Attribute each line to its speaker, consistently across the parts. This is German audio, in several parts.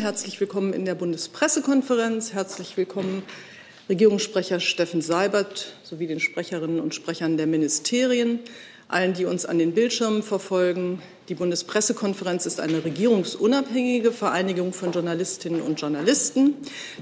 Speaker 1: Herzlich willkommen in der Bundespressekonferenz. Herzlich willkommen Regierungssprecher Steffen Seibert sowie den Sprecherinnen und Sprechern der Ministerien, allen, die uns an den Bildschirmen verfolgen. Die Bundespressekonferenz ist eine regierungsunabhängige Vereinigung von Journalistinnen und Journalisten,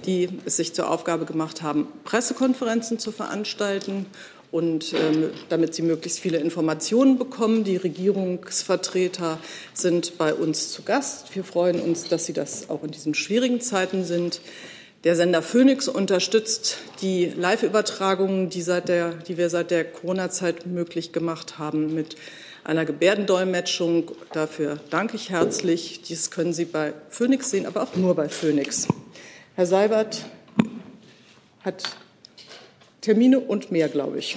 Speaker 1: die es sich zur Aufgabe gemacht haben, Pressekonferenzen zu veranstalten und ähm, damit sie möglichst viele Informationen bekommen. Die Regierungsvertreter sind bei uns zu Gast. Wir freuen uns, dass sie das auch in diesen schwierigen Zeiten sind. Der Sender Phoenix unterstützt die Live-Übertragungen, die, die, wir seit der Corona-Zeit möglich gemacht haben, mit einer Gebärdendolmetschung. Dafür danke ich herzlich. Dies können Sie bei Phoenix sehen, aber auch nur bei Phoenix. Herr Seibert hat Termine und mehr, glaube ich.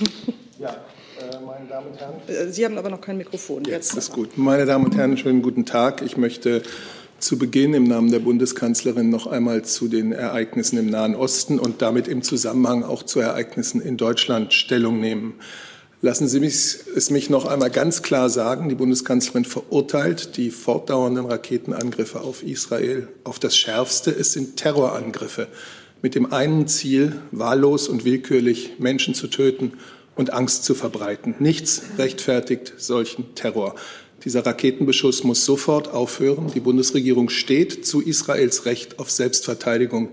Speaker 2: Ja, äh, meine Damen und Herren. Äh,
Speaker 1: Sie haben aber noch kein Mikrofon.
Speaker 2: Jetzt, Jetzt ist gut. Meine Damen und Herren, schönen guten Tag. Ich möchte zu Beginn im Namen der Bundeskanzlerin noch einmal zu den Ereignissen im Nahen Osten und damit im Zusammenhang auch zu Ereignissen in Deutschland Stellung nehmen. Lassen Sie mich, es mich noch einmal ganz klar sagen, die Bundeskanzlerin verurteilt die fortdauernden Raketenangriffe auf Israel auf das Schärfste. Es sind Terrorangriffe mit dem einen Ziel, wahllos und willkürlich Menschen zu töten und Angst zu verbreiten. Nichts rechtfertigt solchen Terror. Dieser Raketenbeschuss muss sofort aufhören. Die Bundesregierung steht zu Israels Recht auf Selbstverteidigung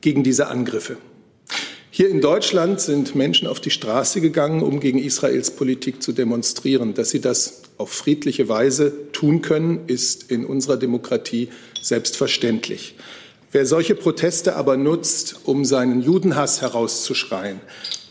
Speaker 2: gegen diese Angriffe. Hier in Deutschland sind Menschen auf die Straße gegangen, um gegen Israels Politik zu demonstrieren. Dass sie das auf friedliche Weise tun können, ist in unserer Demokratie selbstverständlich. Wer solche Proteste aber nutzt, um seinen Judenhass herauszuschreien,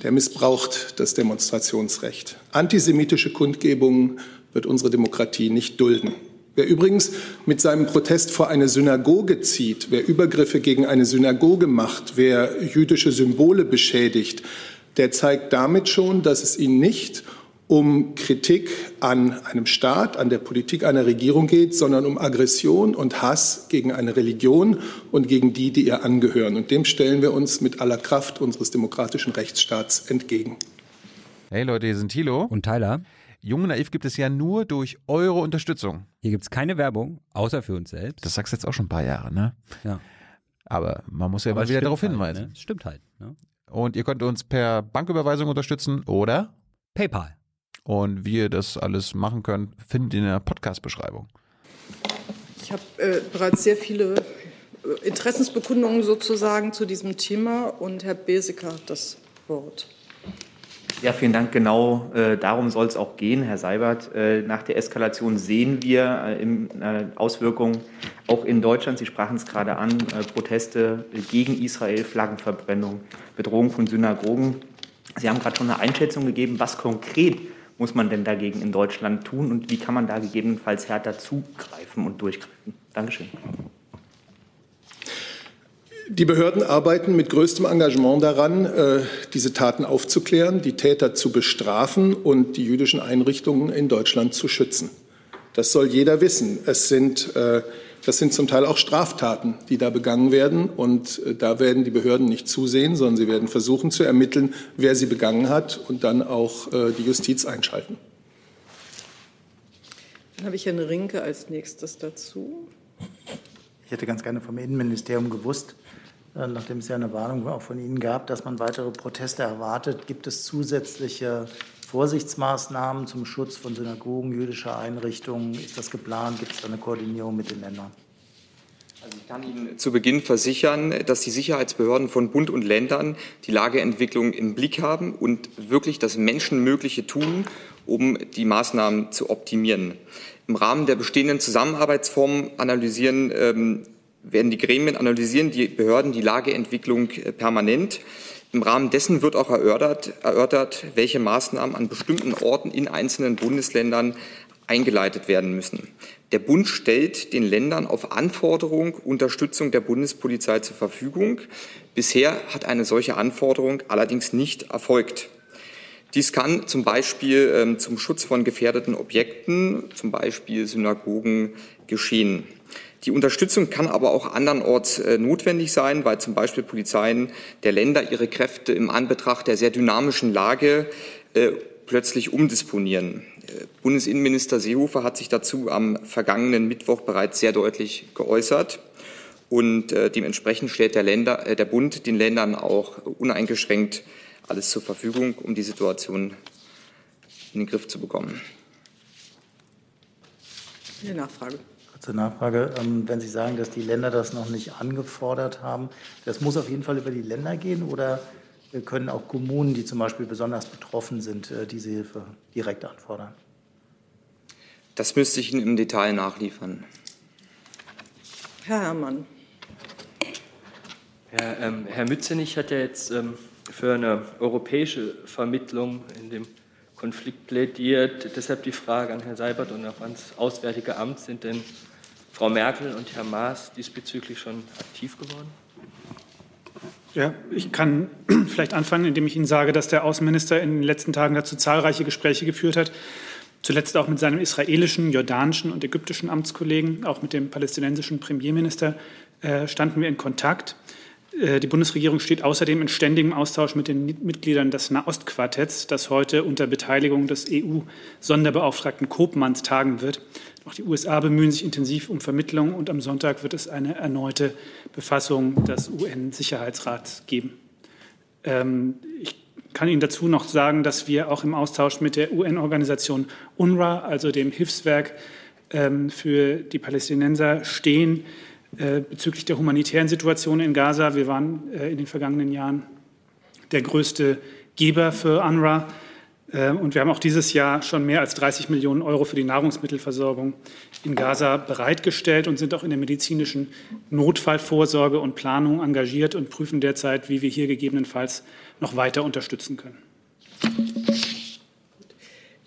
Speaker 2: der missbraucht das Demonstrationsrecht. Antisemitische Kundgebungen wird unsere Demokratie nicht dulden. Wer übrigens mit seinem Protest vor eine Synagoge zieht, wer Übergriffe gegen eine Synagoge macht, wer jüdische Symbole beschädigt, der zeigt damit schon, dass es ihn nicht Kritik an einem Staat, an der Politik einer Regierung geht, sondern um Aggression und Hass gegen eine Religion und gegen die, die ihr angehören. Und dem stellen wir uns mit aller Kraft unseres demokratischen Rechtsstaats entgegen.
Speaker 3: Hey Leute, hier sind Thilo
Speaker 4: und Tyler.
Speaker 3: Jung und Naiv gibt es ja nur durch eure Unterstützung.
Speaker 4: Hier gibt es keine Werbung, außer für uns selbst.
Speaker 3: Das sagst du jetzt auch schon ein paar Jahre, ne?
Speaker 4: Ja.
Speaker 3: Aber man muss ja mal wieder darauf
Speaker 4: halt,
Speaker 3: hinweisen.
Speaker 4: Ne? Stimmt halt. Ne?
Speaker 3: Und ihr könnt uns per Banküberweisung unterstützen oder
Speaker 4: PayPal.
Speaker 3: Und wie ihr das alles machen könnt, findet ihr in der Podcast-Beschreibung.
Speaker 1: Ich habe äh, bereits sehr viele äh, Interessensbekundungen sozusagen zu diesem Thema und Herr Beseker hat das Wort.
Speaker 5: Ja, vielen Dank. Genau äh, darum soll es auch gehen, Herr Seibert. Äh, nach der Eskalation sehen wir äh, in, äh, Auswirkungen auch in Deutschland. Sie sprachen es gerade an: äh, Proteste gegen Israel, Flaggenverbrennung, Bedrohung von Synagogen. Sie haben gerade schon eine Einschätzung gegeben, was konkret muss man denn dagegen in Deutschland tun und wie kann man da gegebenenfalls härter zugreifen und durchgreifen? Dankeschön.
Speaker 2: Die Behörden arbeiten mit größtem Engagement daran, äh, diese Taten aufzuklären, die Täter zu bestrafen und die jüdischen Einrichtungen in Deutschland zu schützen. Das soll jeder wissen. Es sind äh, das sind zum Teil auch Straftaten, die da begangen werden. Und äh, da werden die Behörden nicht zusehen, sondern sie werden versuchen zu ermitteln, wer sie begangen hat und dann auch äh, die Justiz einschalten.
Speaker 1: Dann habe ich Herrn Rinke als nächstes dazu.
Speaker 6: Ich hätte ganz gerne vom Innenministerium gewusst, äh, nachdem es ja eine Warnung auch von Ihnen gab, dass man weitere Proteste erwartet. Gibt es zusätzliche Vorsichtsmaßnahmen zum Schutz von Synagogen, jüdischer Einrichtungen? Ist das geplant? Gibt es eine Koordinierung mit den Ländern?
Speaker 7: Also ich kann Ihnen zu Beginn versichern, dass die Sicherheitsbehörden von Bund und Ländern die Lageentwicklung im Blick haben und wirklich das Menschenmögliche tun, um die Maßnahmen zu optimieren. Im Rahmen der bestehenden Zusammenarbeitsformen analysieren, ähm, werden die Gremien analysieren die Behörden die Lageentwicklung äh, permanent. Im Rahmen dessen wird auch erörtert, erörtert, welche Maßnahmen an bestimmten Orten in einzelnen Bundesländern eingeleitet werden müssen. Der Bund stellt den Ländern auf Anforderung Unterstützung der Bundespolizei zur Verfügung. Bisher hat eine solche Anforderung allerdings nicht erfolgt. Dies kann zum Beispiel ähm, zum Schutz von gefährdeten Objekten, zum Beispiel Synagogen, geschehen. Die Unterstützung kann aber auch andernorts äh, notwendig sein, weil zum Beispiel Polizeien der Länder ihre Kräfte im Anbetracht der sehr dynamischen Lage äh, plötzlich umdisponieren. Äh, Bundesinnenminister Seehofer hat sich dazu am vergangenen Mittwoch bereits sehr deutlich geäußert. Und dementsprechend stellt der, Länder, der Bund den Ländern auch uneingeschränkt alles zur Verfügung, um die Situation in den Griff zu bekommen.
Speaker 1: Eine Nachfrage.
Speaker 6: Kurze Nachfrage. Ähm, wenn Sie sagen, dass die Länder das noch nicht angefordert haben, das muss auf jeden Fall über die Länder gehen oder können auch Kommunen, die zum Beispiel besonders betroffen sind, äh, diese Hilfe direkt anfordern?
Speaker 7: Das müsste ich Ihnen im Detail nachliefern.
Speaker 1: Herr Herrmann.
Speaker 8: Herr, ähm, Herr Mützenich hat ja jetzt ähm, für eine europäische Vermittlung in dem Konflikt plädiert. Deshalb die Frage an Herrn Seibert und auch ans Auswärtige Amt. Sind denn Frau Merkel und Herr Maas diesbezüglich schon aktiv geworden?
Speaker 9: Ja, ich kann vielleicht anfangen, indem ich Ihnen sage, dass der Außenminister in den letzten Tagen dazu zahlreiche Gespräche geführt hat. Zuletzt auch mit seinem israelischen, jordanischen und ägyptischen Amtskollegen, auch mit dem palästinensischen Premierminister äh, standen wir in Kontakt. Äh, die Bundesregierung steht außerdem in ständigem Austausch mit den Mitgliedern des Nahostquartetts, das heute unter Beteiligung des EU-Sonderbeauftragten Kopmanns tagen wird. Auch die USA bemühen sich intensiv um Vermittlung und am Sonntag wird es eine erneute Befassung des UN-Sicherheitsrats geben. Ähm, ich kann Ihnen dazu noch sagen, dass wir auch im Austausch mit der UN-Organisation UNRWA, also dem Hilfswerk ähm, für die Palästinenser, stehen bezüglich der humanitären Situation in Gaza. Wir waren äh, in den vergangenen Jahren der größte Geber für UNRWA. Äh, und wir haben auch dieses Jahr schon mehr als 30 Millionen Euro für die Nahrungsmittelversorgung in Gaza bereitgestellt und sind auch in der medizinischen Notfallvorsorge und Planung engagiert und prüfen derzeit, wie wir hier gegebenenfalls noch weiter unterstützen können.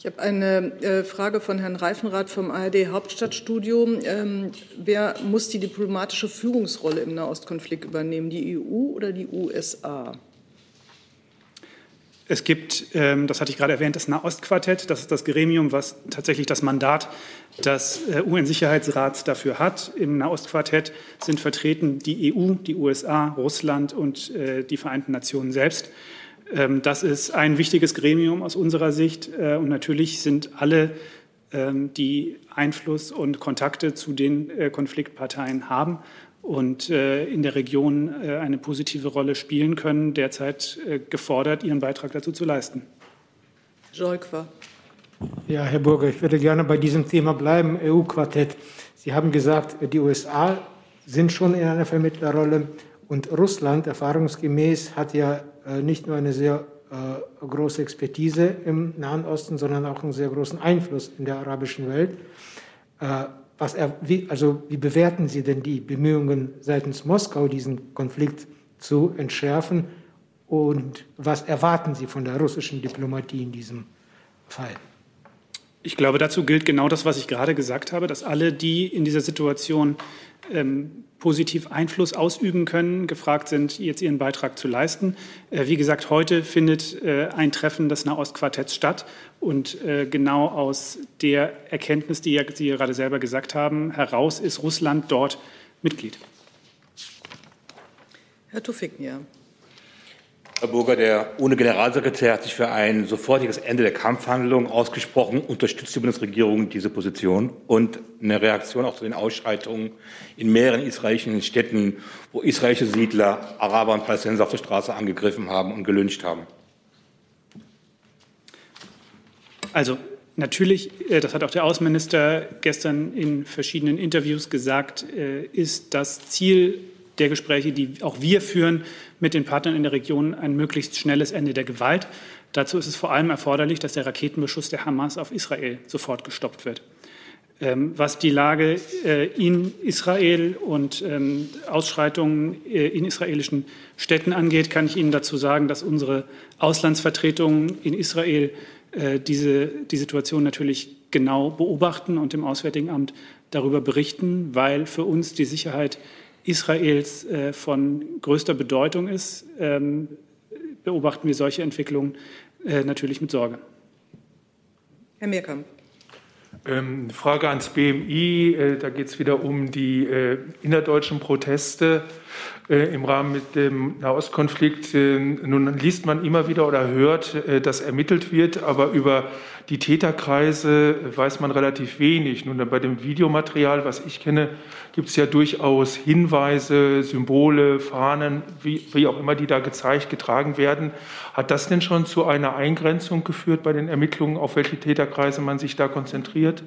Speaker 1: Ich habe eine äh, Frage von Herrn Reifenrath vom ARD Hauptstadtstudio. Ähm, wer muss die diplomatische Führungsrolle im Nahostkonflikt übernehmen, die EU oder die USA?
Speaker 9: Es gibt, ähm, das hatte ich gerade erwähnt, das Nahostquartett. Das ist das Gremium, was tatsächlich das Mandat des äh, UN-Sicherheitsrats dafür hat. Im Nahostquartett sind vertreten die EU, die USA, Russland und äh, die Vereinten Nationen selbst. Ähm, das ist ein wichtiges Gremium aus unserer Sicht. Äh, und natürlich sind alle, ähm, die Einfluss und Kontakte zu den äh, Konfliktparteien haben und äh, in der Region eine positive Rolle spielen können, derzeit gefordert, ihren Beitrag dazu zu leisten.
Speaker 1: Jolkwa.
Speaker 10: Ja, Herr Burger, ich würde gerne bei diesem Thema bleiben, EU-Quartett. Sie haben gesagt, die USA sind schon in einer Vermittlerrolle und Russland, erfahrungsgemäß, hat ja äh, nicht nur eine sehr äh, große Expertise im Nahen Osten, sondern auch einen sehr großen Einfluss in der arabischen Welt. Äh, was er, wie, also wie bewerten Sie denn die Bemühungen seitens Moskau, diesen Konflikt zu entschärfen? Und was erwarten Sie von der russischen Diplomatie in diesem Fall?
Speaker 9: Ich glaube, dazu gilt genau das, was ich gerade gesagt habe, dass alle, die in dieser Situation ähm, positiv Einfluss ausüben können, gefragt sind, jetzt ihren Beitrag zu leisten. Äh, wie gesagt, heute findet äh, ein Treffen des Nahostquartetts statt und äh, genau aus der Erkenntnis, die Sie gerade selber gesagt haben, heraus ist Russland dort Mitglied.
Speaker 1: Herr Tufiknia.
Speaker 11: Herr Burger, der ohne Generalsekretär hat sich für ein sofortiges Ende der Kampfhandlungen ausgesprochen. Unterstützt die Bundesregierung diese Position? Und eine Reaktion auch zu den Ausschreitungen in mehreren israelischen Städten, wo israelische Siedler Araber und Palästinenser auf der Straße angegriffen haben und gelünscht haben?
Speaker 9: Also natürlich, äh, das hat auch der Außenminister gestern in verschiedenen Interviews gesagt, äh, ist das Ziel der Gespräche, die auch wir führen mit den Partnern in der Region, ein möglichst schnelles Ende der Gewalt. Dazu ist es vor allem erforderlich, dass der Raketenbeschuss der Hamas auf Israel sofort gestoppt wird. Ähm, was die Lage äh, in Israel und ähm, Ausschreitungen äh, in israelischen Städten angeht, kann ich Ihnen dazu sagen, dass unsere Auslandsvertretungen in Israel äh, diese, die Situation natürlich genau beobachten und im Auswärtigen Amt darüber berichten, weil für uns die Sicherheit Israels äh, von größter Bedeutung ist, ähm, beobachten wir solche Entwicklungen äh, natürlich mit Sorge.
Speaker 1: Herr Meerkamp.
Speaker 2: Ähm, Frage ans BMI. Äh, da geht es wieder um die äh, innerdeutschen Proteste.
Speaker 12: Äh, im Rahmen mit dem Nahostkonflikt. Äh, nun liest man immer wieder oder hört, äh, dass ermittelt wird, aber über die Täterkreise weiß man relativ wenig. Nun, bei dem Videomaterial, was ich kenne, gibt es ja durchaus Hinweise, Symbole, Fahnen, wie, wie auch immer die da gezeigt, getragen werden. Hat das denn schon zu einer Eingrenzung geführt bei den Ermittlungen, auf welche Täterkreise man sich da konzentriert?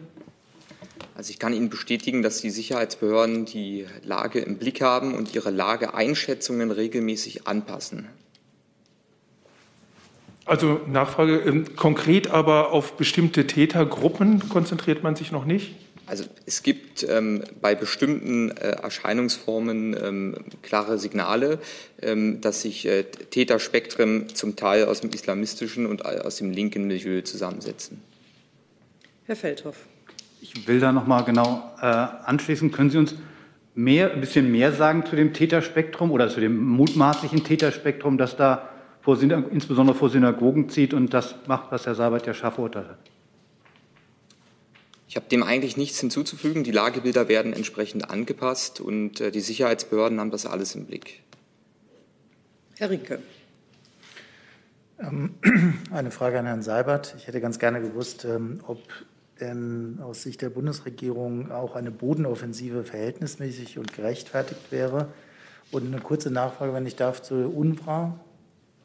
Speaker 7: Also ich kann Ihnen bestätigen, dass die Sicherheitsbehörden die Lage im Blick haben und ihre Lageeinschätzungen regelmäßig anpassen.
Speaker 12: Also Nachfrage, ähm, konkret aber auf bestimmte Tätergruppen konzentriert man sich noch nicht?
Speaker 7: Also es gibt ähm, bei bestimmten äh, Erscheinungsformen ähm, klare Signale, ähm, dass sich äh, Täterspektren zum Teil aus dem islamistischen und äh, aus dem linken Milieu zusammensetzen.
Speaker 1: Herr Feldhoff.
Speaker 13: Ich will da noch mal genau äh, anschließen. Können Sie uns mehr, ein bisschen mehr sagen zu dem Täterspektrum oder zu dem mutmaßlichen Täterspektrum, das da vor, insbesondere vor Synagogen zieht und das macht, was Herr Seibert ja scharf urteilt hat?
Speaker 7: Ich habe dem eigentlich nichts hinzuzufügen. Die Lagebilder werden entsprechend angepasst und äh, die Sicherheitsbehörden haben das alles im Blick.
Speaker 1: Herr Rinke.
Speaker 6: Ähm, eine Frage an Herrn Seibert. Ich hätte ganz gerne gewusst, ähm, ob denn aus Sicht der Bundesregierung auch eine Bodenoffensive verhältnismäßig und gerechtfertigt wäre. Und eine kurze Nachfrage, wenn ich darf, zu UNRWA.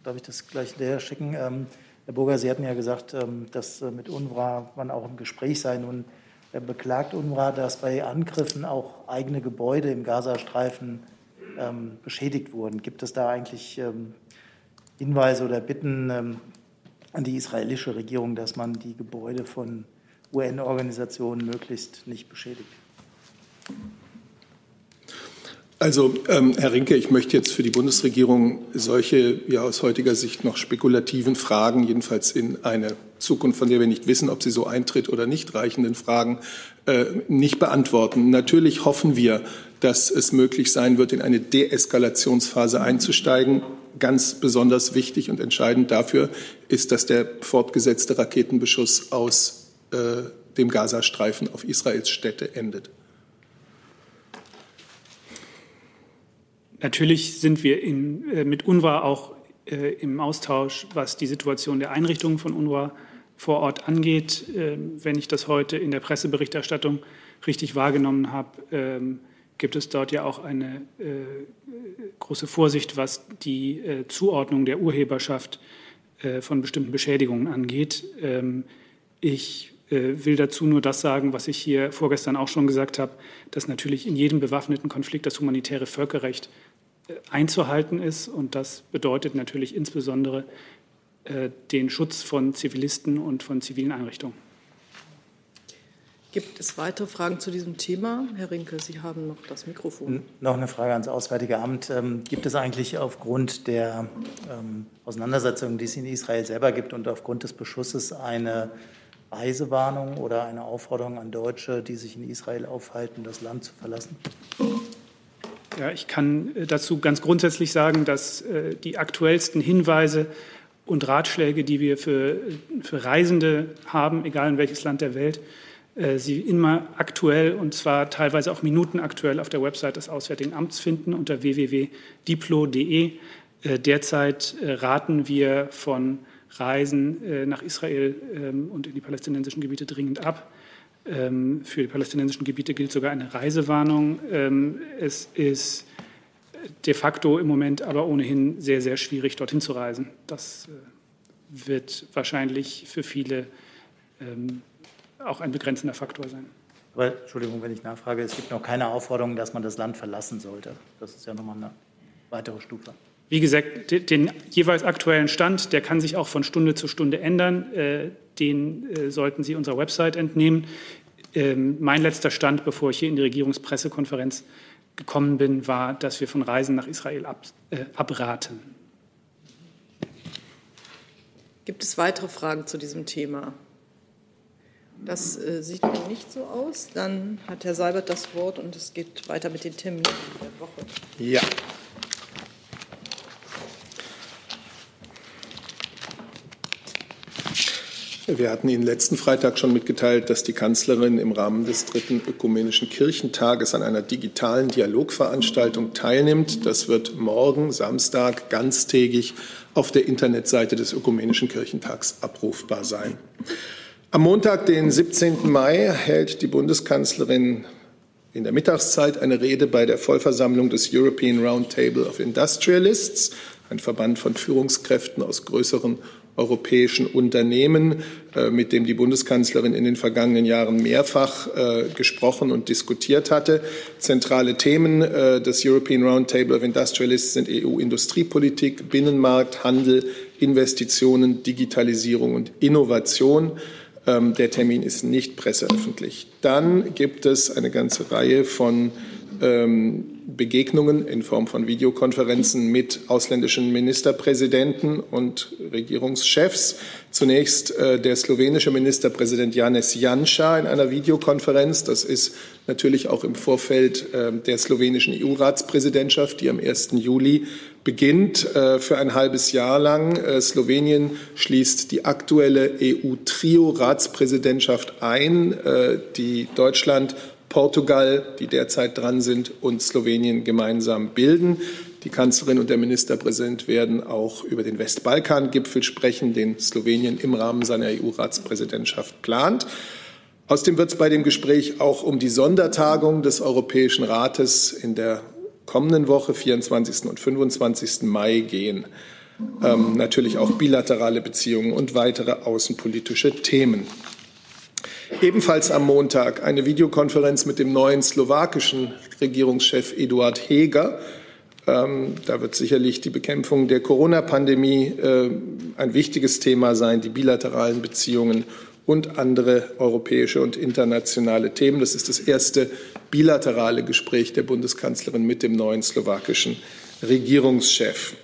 Speaker 6: Darf ich das gleich hinterher schicken? Ähm, Herr Burger, Sie hatten ja gesagt, ähm, dass äh, mit UNRWA man auch im Gespräch sei. Nun beklagt UNRWA, dass bei Angriffen auch eigene Gebäude im Gazastreifen ähm, beschädigt wurden. Gibt es da eigentlich ähm, Hinweise oder Bitten an die israelische Regierung, dass man die Gebäude von UN-Organisationen möglichst nicht beschädigt?
Speaker 2: Also, ähm, Herr Rinke, ich möchte jetzt für die Bundesregierung solche ja aus heutiger Sicht noch spekulativen Fragen, jedenfalls in eine Zukunft, von der wir nicht wissen, ob sie so eintritt oder nicht, reichenden Fragen äh, nicht beantworten. Natürlich hoffen wir, dass es möglich sein wird, in eine Deeskalationsphase einzusteigen. Ganz besonders wichtig und entscheidend dafür ist, dass der fortgesetzte Raketenbeschuss aus äh, dem Gazastreifen auf Israels Städte endet.
Speaker 9: Natürlich sind wir in, äh, mit UNRWA auch äh, im Austausch, was die Situation der Einrichtungen von UNRWA vor Ort angeht. Ähm, wenn ich das heute in der Presseberichterstattung richtig wahrgenommen habe, ähm, gibt es dort ja auch eine äh, große Vorsicht, was die äh, Zuordnung der Urheberschaft von bestimmten Beschädigungen angeht. Ähm, ich will dazu nur das sagen, was ich hier vorgestern auch schon gesagt habe, dass natürlich in jedem bewaffneten Konflikt das humanitäre Völkerrecht äh, einzuhalten ist. Und das bedeutet natürlich insbesondere äh, den Schutz von Zivilisten und von zivilen Einrichtungen.
Speaker 1: Gibt es weitere Fragen zu diesem Thema? Herr Rinke, Sie haben noch das Mikrofon.
Speaker 6: Noch eine Frage ans Auswärtige Amt. Ähm, gibt es eigentlich aufgrund der ähm, Auseinandersetzungen, die es in Israel selber gibt und aufgrund des Beschusses eine Reisewarnung oder eine Aufforderung an Deutsche, die sich in Israel aufhalten, das Land zu verlassen?
Speaker 9: Ja, ich kann äh, dazu ganz grundsätzlich sagen, dass äh, die aktuellsten Hinweise und Ratschläge, die wir für, für Reisende haben, egal in welches Land der Welt, äh, sie immer aktuell und zwar teilweise auch minutenaktuell auf der Website des Auswärtigen Amts finden unter www.diplo.de. Derzeit raten wir von Reisen nach Israel ähm, und in die palästinensischen Gebiete dringend ab. Ähm, für die palästinensischen Gebiete gilt sogar eine Reisewarnung. Ähm, es ist de facto im Moment aber ohnehin sehr, sehr schwierig, dorthin zu reisen. Das äh, wird wahrscheinlich für viele auch ein begrenzender Faktor sein.
Speaker 6: Aber Entschuldigung, wenn ich nachfrage, es gibt noch keine Aufforderung, dass man das Land verlassen sollte. Das ist ja nochmal eine weitere Stufe.
Speaker 9: Wie gesagt, den jeweils aktuellen Stand, der kann sich auch von Stunde zu Stunde ändern. Äh, den äh, sollten Sie unserer Website entnehmen. Ähm, mein letzter Stand, bevor ich hier in die Regierungspressekonferenz gekommen bin, war, dass wir von Reisen nach Israel ab, äh, abraten.
Speaker 1: Gibt es weitere Fragen zu diesem Thema? Das äh, sieht mir nicht so aus. Dann hat Herr Seibert das Wort und es geht weiter mit den Terminen der Woche.
Speaker 2: Ja. Wir hatten Ihnen letzten Freitag schon mitgeteilt, dass die Kanzlerin im Rahmen des dritten Ökumenischen Kirchentages an einer digitalen Dialogveranstaltung teilnimmt. Das wird morgen, Samstag, ganztägig auf der Internetseite des Ökumenischen Kirchentags abrufbar sein. Am Montag, den 17. Mai, hält die Bundeskanzlerin in der Mittagszeit eine Rede bei der Vollversammlung des European Roundtable of Industrialists, ein Verband von Führungskräften aus größeren europäischen Unternehmen, äh, mit dem die Bundeskanzlerin in den vergangenen Jahren mehrfach äh, gesprochen und diskutiert hatte. Zentrale Themen äh, des European Roundtable of Industrialists sind EU-Industriepolitik, Binnenmarkt, Handel, Investitionen, Digitalisierung und Innovation. Ähm, der Termin ist nicht presseöffentlich. Dann gibt es eine ganze Reihe von ähm, Begegnungen in Form von Videokonferenzen mit ausländischen Ministerpräsidenten und Regierungschefs. Zunächst äh, der slowenische Ministerpräsident Janes Janša in einer Videokonferenz. Das ist natürlich auch im Vorfeld äh, der slowenischen EU-Ratspräsidentschaft, die am 1. Juli beginnt äh, für ein halbes Jahr lang. Äh, Slowenien schließt die aktuelle EU-Trio-Ratspräsidentschaft ein, äh, die Deutschland Portugal, die derzeit dran sind, und Slowenien gemeinsam bilden. Die Kanzlerin und der Ministerpräsident werden auch über den Westbalkan-Gipfel sprechen, den Slowenien im Rahmen seiner EU-Ratspräsidentschaft plant. Außerdem wird es bei dem Gespräch auch um die Sondertagung des Europäischen Rates in der kommenden Woche, 24. und 25. Mai, gehen. Ähm, natürlich auch bilaterale Beziehungen und weitere außenpolitische Themen. Ebenfalls am Montag eine Videokonferenz mit dem neuen slowakischen Regierungschef Eduard Heger. Ähm, da wird sicherlich die Bekämpfung der Corona-Pandemie äh, ein wichtiges Thema sein, die bilateralen Beziehungen und andere europäische und internationale Themen. Das ist das erste bilaterale Gespräch der Bundeskanzlerin mit dem neuen slowakischen Regierungschef.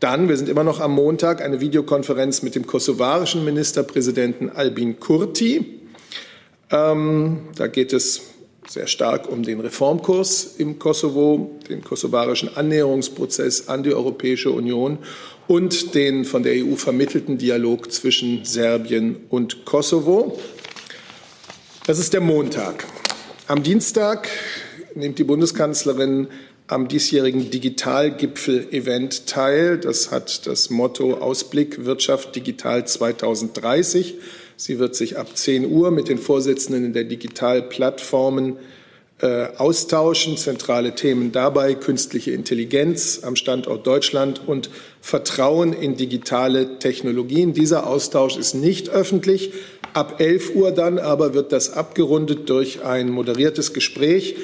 Speaker 2: Dann, wir sind immer noch am Montag, eine Videokonferenz mit dem kosovarischen Ministerpräsidenten Albin Kurti. Ähm, da geht es sehr stark um den Reformkurs im Kosovo, den kosovarischen Annäherungsprozess an die Europäische Union und den von der EU vermittelten Dialog zwischen Serbien und Kosovo. Das ist der Montag. Am Dienstag nimmt die Bundeskanzlerin am diesjährigen Digitalgipfel-Event teil. Das hat das Motto Ausblick Wirtschaft Digital 2030. Sie wird sich ab 10 Uhr mit den Vorsitzenden der Digitalplattformen äh, austauschen. Zentrale Themen dabei künstliche Intelligenz am Standort Deutschland und Vertrauen in digitale Technologien. Dieser Austausch ist nicht öffentlich. Ab 11 Uhr dann aber wird das abgerundet durch ein moderiertes Gespräch,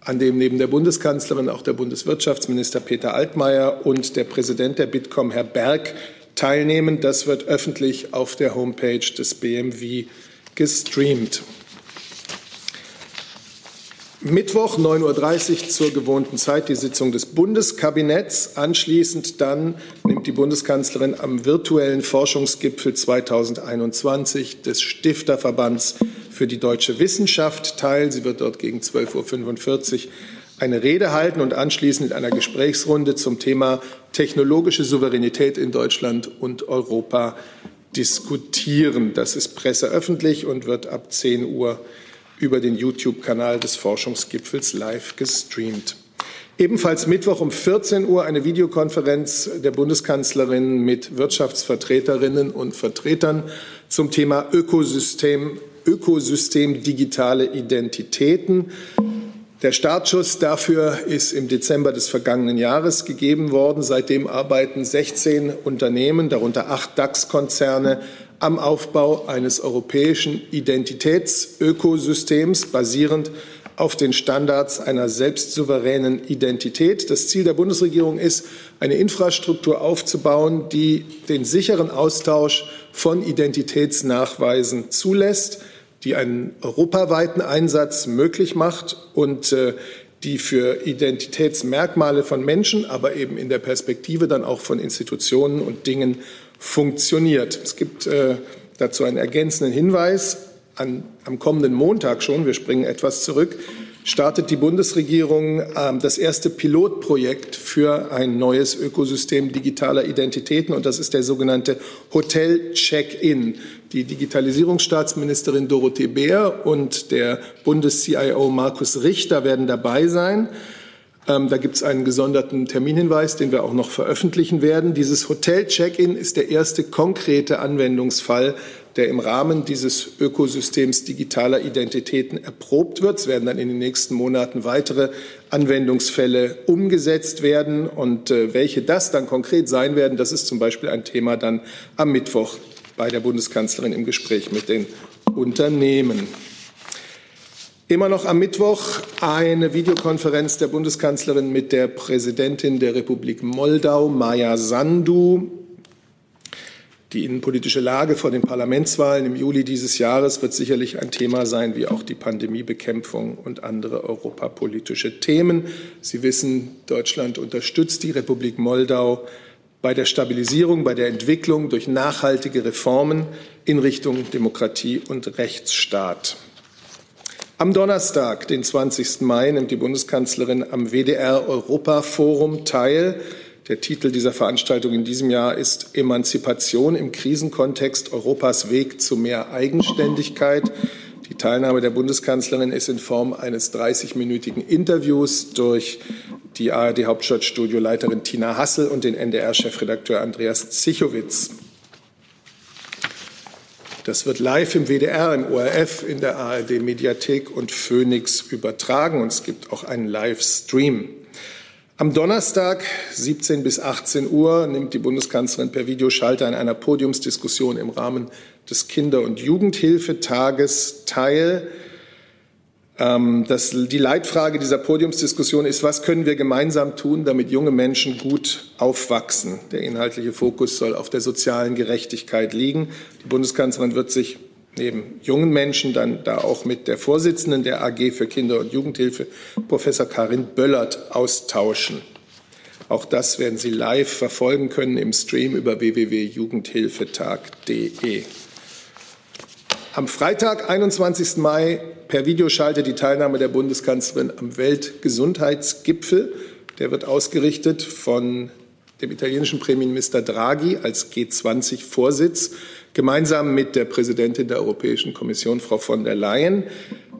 Speaker 2: an dem neben der Bundeskanzlerin auch der Bundeswirtschaftsminister Peter Altmaier und der Präsident der Bitkom, Herr Berg, teilnehmen. Das wird öffentlich auf der Homepage des BMW gestreamt. Mittwoch 9.30 Uhr zur gewohnten Zeit die Sitzung des Bundeskabinetts. Anschließend dann nimmt die Bundeskanzlerin am virtuellen Forschungsgipfel 2021 des Stifterverbands für die deutsche Wissenschaft teil. Sie wird dort gegen 12.45 Uhr eine Rede halten und anschließend in einer Gesprächsrunde zum Thema technologische Souveränität in Deutschland und Europa diskutieren. Das ist presseöffentlich und wird ab 10 Uhr über den YouTube-Kanal des Forschungsgipfels live gestreamt. Ebenfalls Mittwoch um 14 Uhr eine Videokonferenz der Bundeskanzlerin mit Wirtschaftsvertreterinnen und Vertretern zum Thema Ökosystem, Ökosystem digitale Identitäten. Der Startschuss dafür ist im Dezember des vergangenen Jahres gegeben worden. Seitdem arbeiten 16 Unternehmen, darunter acht DAX-Konzerne, am Aufbau eines europäischen Identitätsökosystems basierend auf den Standards einer selbstsouveränen Identität. Das Ziel der Bundesregierung ist, eine Infrastruktur aufzubauen, die den sicheren Austausch von Identitätsnachweisen zulässt die einen europaweiten Einsatz möglich macht und äh, die für Identitätsmerkmale von Menschen, aber eben in der Perspektive dann auch von Institutionen und Dingen funktioniert. Es gibt äh, dazu einen ergänzenden Hinweis. An, am kommenden Montag schon, wir springen etwas zurück, startet die Bundesregierung äh, das erste Pilotprojekt für ein neues Ökosystem digitaler Identitäten und das ist der sogenannte Hotel Check-in. Die Digitalisierungsstaatsministerin Dorothee Bär und der Bundes-CIO Markus Richter werden dabei sein. Ähm, da gibt es einen gesonderten Terminhinweis, den wir auch noch veröffentlichen werden. Dieses Hotel-Check-in ist der erste konkrete Anwendungsfall, der im Rahmen dieses Ökosystems digitaler Identitäten erprobt wird. Es werden dann in den nächsten Monaten weitere Anwendungsfälle umgesetzt werden. Und äh, welche das dann konkret sein werden, das ist zum Beispiel ein Thema dann am Mittwoch bei der Bundeskanzlerin im Gespräch mit den Unternehmen. Immer noch am Mittwoch eine Videokonferenz der Bundeskanzlerin mit der Präsidentin der Republik Moldau, Maja Sandu. Die innenpolitische Lage vor den Parlamentswahlen im Juli dieses Jahres wird sicherlich ein Thema sein, wie auch die Pandemiebekämpfung und andere europapolitische Themen. Sie wissen, Deutschland unterstützt die Republik Moldau bei der Stabilisierung, bei der Entwicklung durch nachhaltige Reformen in Richtung Demokratie und Rechtsstaat. Am Donnerstag, den 20. Mai, nimmt die Bundeskanzlerin am WDR Europa Forum teil. Der Titel dieser Veranstaltung in diesem Jahr ist Emanzipation im Krisenkontext Europas Weg zu mehr Eigenständigkeit. Die Teilnahme der Bundeskanzlerin ist in Form eines 30-minütigen Interviews durch die ARD-Hauptstadtstudioleiterin Tina Hassel und den NDR-Chefredakteur Andreas Zichowitz. Das wird live im WDR, im ORF, in der ARD-Mediathek und Phoenix übertragen und es gibt auch einen Livestream. Am Donnerstag, 17 bis 18 Uhr, nimmt die Bundeskanzlerin per Videoschalter an einer Podiumsdiskussion im Rahmen des Kinder- und Jugendhilfetages teil. Ähm, das, die Leitfrage dieser Podiumsdiskussion ist, was können wir gemeinsam tun, damit junge Menschen gut aufwachsen? Der inhaltliche Fokus soll auf der sozialen Gerechtigkeit liegen. Die Bundeskanzlerin wird sich neben jungen Menschen dann da auch mit der Vorsitzenden der AG für Kinder- und Jugendhilfe, Professor Karin Böllert, austauschen. Auch das werden Sie live verfolgen können im Stream über www.jugendhilfetag.de. Am Freitag, 21. Mai, per Videoschalte die Teilnahme der Bundeskanzlerin am Weltgesundheitsgipfel. Der wird ausgerichtet von dem italienischen Premierminister Draghi als G20-Vorsitz, gemeinsam mit der Präsidentin der Europäischen Kommission, Frau von der Leyen.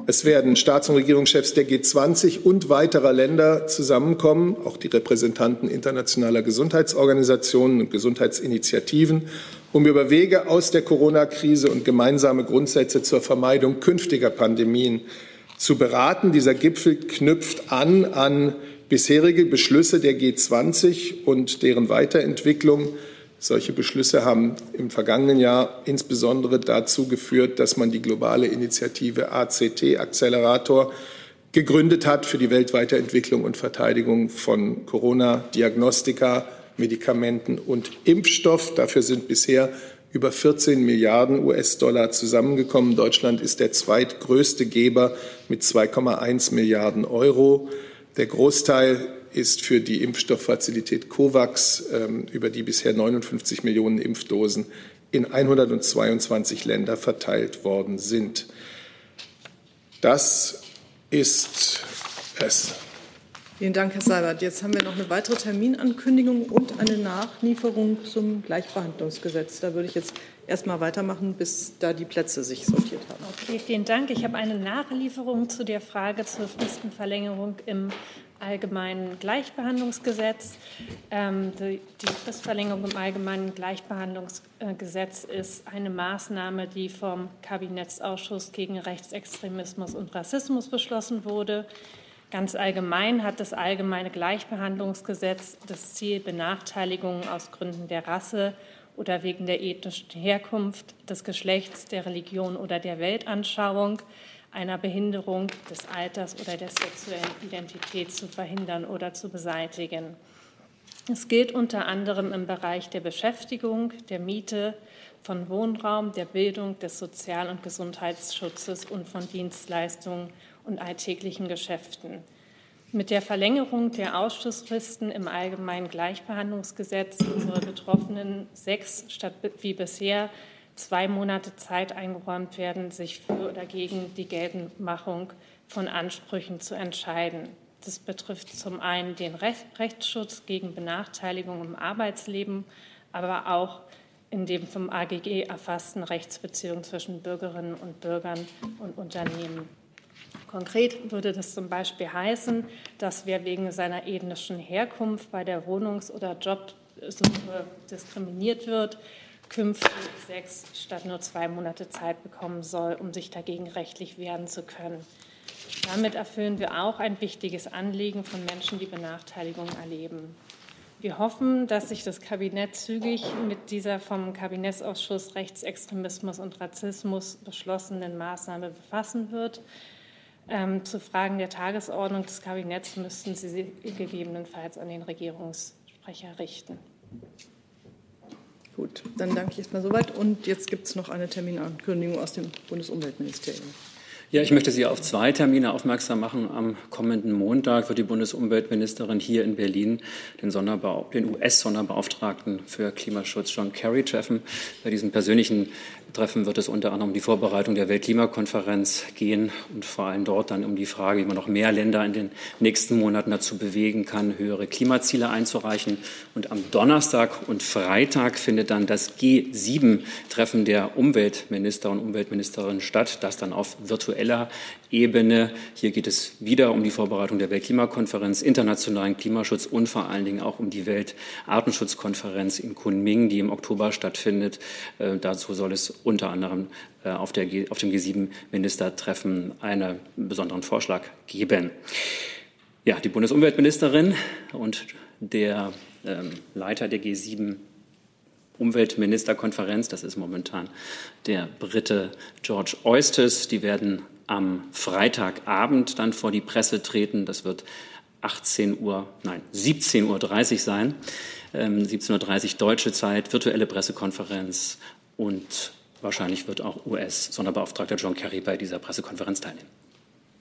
Speaker 2: Es werden Staats- und Regierungschefs der G20 und weiterer Länder zusammenkommen, auch die Repräsentanten internationaler Gesundheitsorganisationen und Gesundheitsinitiativen um über Wege aus der Corona-Krise und gemeinsame Grundsätze zur Vermeidung künftiger Pandemien zu beraten. Dieser Gipfel knüpft an an bisherige Beschlüsse der G20 und deren Weiterentwicklung. Solche Beschlüsse haben im vergangenen Jahr insbesondere dazu geführt, dass man die globale Initiative ACT Accelerator gegründet hat für die weltweite Entwicklung und Verteidigung von Corona-Diagnostika, Medikamenten und Impfstoff. Dafür sind bisher über 14 Milliarden US-Dollar zusammengekommen. Deutschland ist der zweitgrößte Geber mit 2,1 Milliarden Euro. Der Großteil ist für die Impfstofffazilität COVAX, ähm, über die bisher 59 Millionen Impfdosen in 122 Länder verteilt worden sind. Das ist es.
Speaker 1: Vielen Dank, Herr Seibert. Jetzt haben wir noch eine weitere Terminankündigung und eine Nachlieferung zum Gleichbehandlungsgesetz. Da würde ich jetzt erst mal weitermachen, bis da die Plätze sich sortiert haben.
Speaker 14: Okay, vielen Dank. Ich habe eine Nachlieferung zu der Frage zur Fristenverlängerung im Allgemeinen Gleichbehandlungsgesetz. Ähm, die Fristverlängerung im Allgemeinen Gleichbehandlungsgesetz ist eine Maßnahme, die vom Kabinettsausschuss gegen Rechtsextremismus und Rassismus beschlossen wurde. Ganz allgemein hat das Allgemeine Gleichbehandlungsgesetz das Ziel, Benachteiligungen aus Gründen der Rasse oder wegen der ethnischen Herkunft, des Geschlechts, der Religion oder der Weltanschauung, einer Behinderung des Alters oder der sexuellen Identität zu verhindern oder zu beseitigen. Es gilt unter anderem im Bereich der Beschäftigung, der Miete, von Wohnraum, der Bildung, des Sozial- und Gesundheitsschutzes und von Dienstleistungen und alltäglichen Geschäften. Mit der Verlängerung der Ausschussfristen im Allgemeinen Gleichbehandlungsgesetz soll Betroffenen sechs statt wie bisher zwei Monate Zeit eingeräumt werden, sich für oder gegen die Geltendmachung von Ansprüchen zu entscheiden. Das betrifft zum einen den Rechtsschutz gegen Benachteiligung im Arbeitsleben, aber auch in dem vom AGG erfassten Rechtsbeziehungen zwischen Bürgerinnen und Bürgern und Unternehmen. Konkret würde das zum Beispiel heißen, dass wer wegen seiner ethnischen Herkunft bei der Wohnungs- oder Jobsuche diskriminiert wird, künftig sechs statt nur zwei Monate Zeit bekommen soll, um sich dagegen rechtlich wehren zu können. Damit erfüllen wir auch ein wichtiges Anliegen von Menschen, die Benachteiligung erleben. Wir hoffen, dass sich das Kabinett zügig mit dieser vom Kabinettsausschuss Rechtsextremismus und Rassismus beschlossenen Maßnahme befassen wird. Ähm, zu Fragen der Tagesordnung des Kabinetts müssten Sie gegebenenfalls an den Regierungssprecher richten.
Speaker 1: Gut, dann danke ich erstmal soweit. Und jetzt gibt es noch eine Terminankündigung aus dem Bundesumweltministerium.
Speaker 15: Ja, ich möchte Sie auf zwei Termine aufmerksam machen. Am kommenden Montag wird die Bundesumweltministerin hier in Berlin den, den US-Sonderbeauftragten für Klimaschutz John Kerry treffen. Bei diesem persönlichen Treffen wird es unter anderem um die Vorbereitung der Weltklimakonferenz gehen und vor allem dort dann um die Frage, wie man noch mehr Länder in den nächsten Monaten dazu bewegen kann, höhere Klimaziele einzureichen. Und am Donnerstag und Freitag findet dann das G7-Treffen der Umweltminister und Umweltministerinnen statt, das dann auf virtueller Ebene. Hier geht es wieder um die Vorbereitung der Weltklimakonferenz, internationalen Klimaschutz und vor allen Dingen auch um die Weltartenschutzkonferenz in Kunming, die im Oktober stattfindet. Äh, dazu soll es unter anderem äh, auf, der, auf dem G7-Ministertreffen einen besonderen Vorschlag geben. Ja, die Bundesumweltministerin und der ähm, Leiter der G7 Umweltministerkonferenz, das ist momentan der Brite George Eustis, die werden am Freitagabend dann vor die Presse treten. Das wird 18 Uhr, nein, 17.30 Uhr sein. Ähm, 17.30 Uhr deutsche Zeit, virtuelle Pressekonferenz und wahrscheinlich wird auch US-Sonderbeauftragter John Kerry bei dieser Pressekonferenz teilnehmen.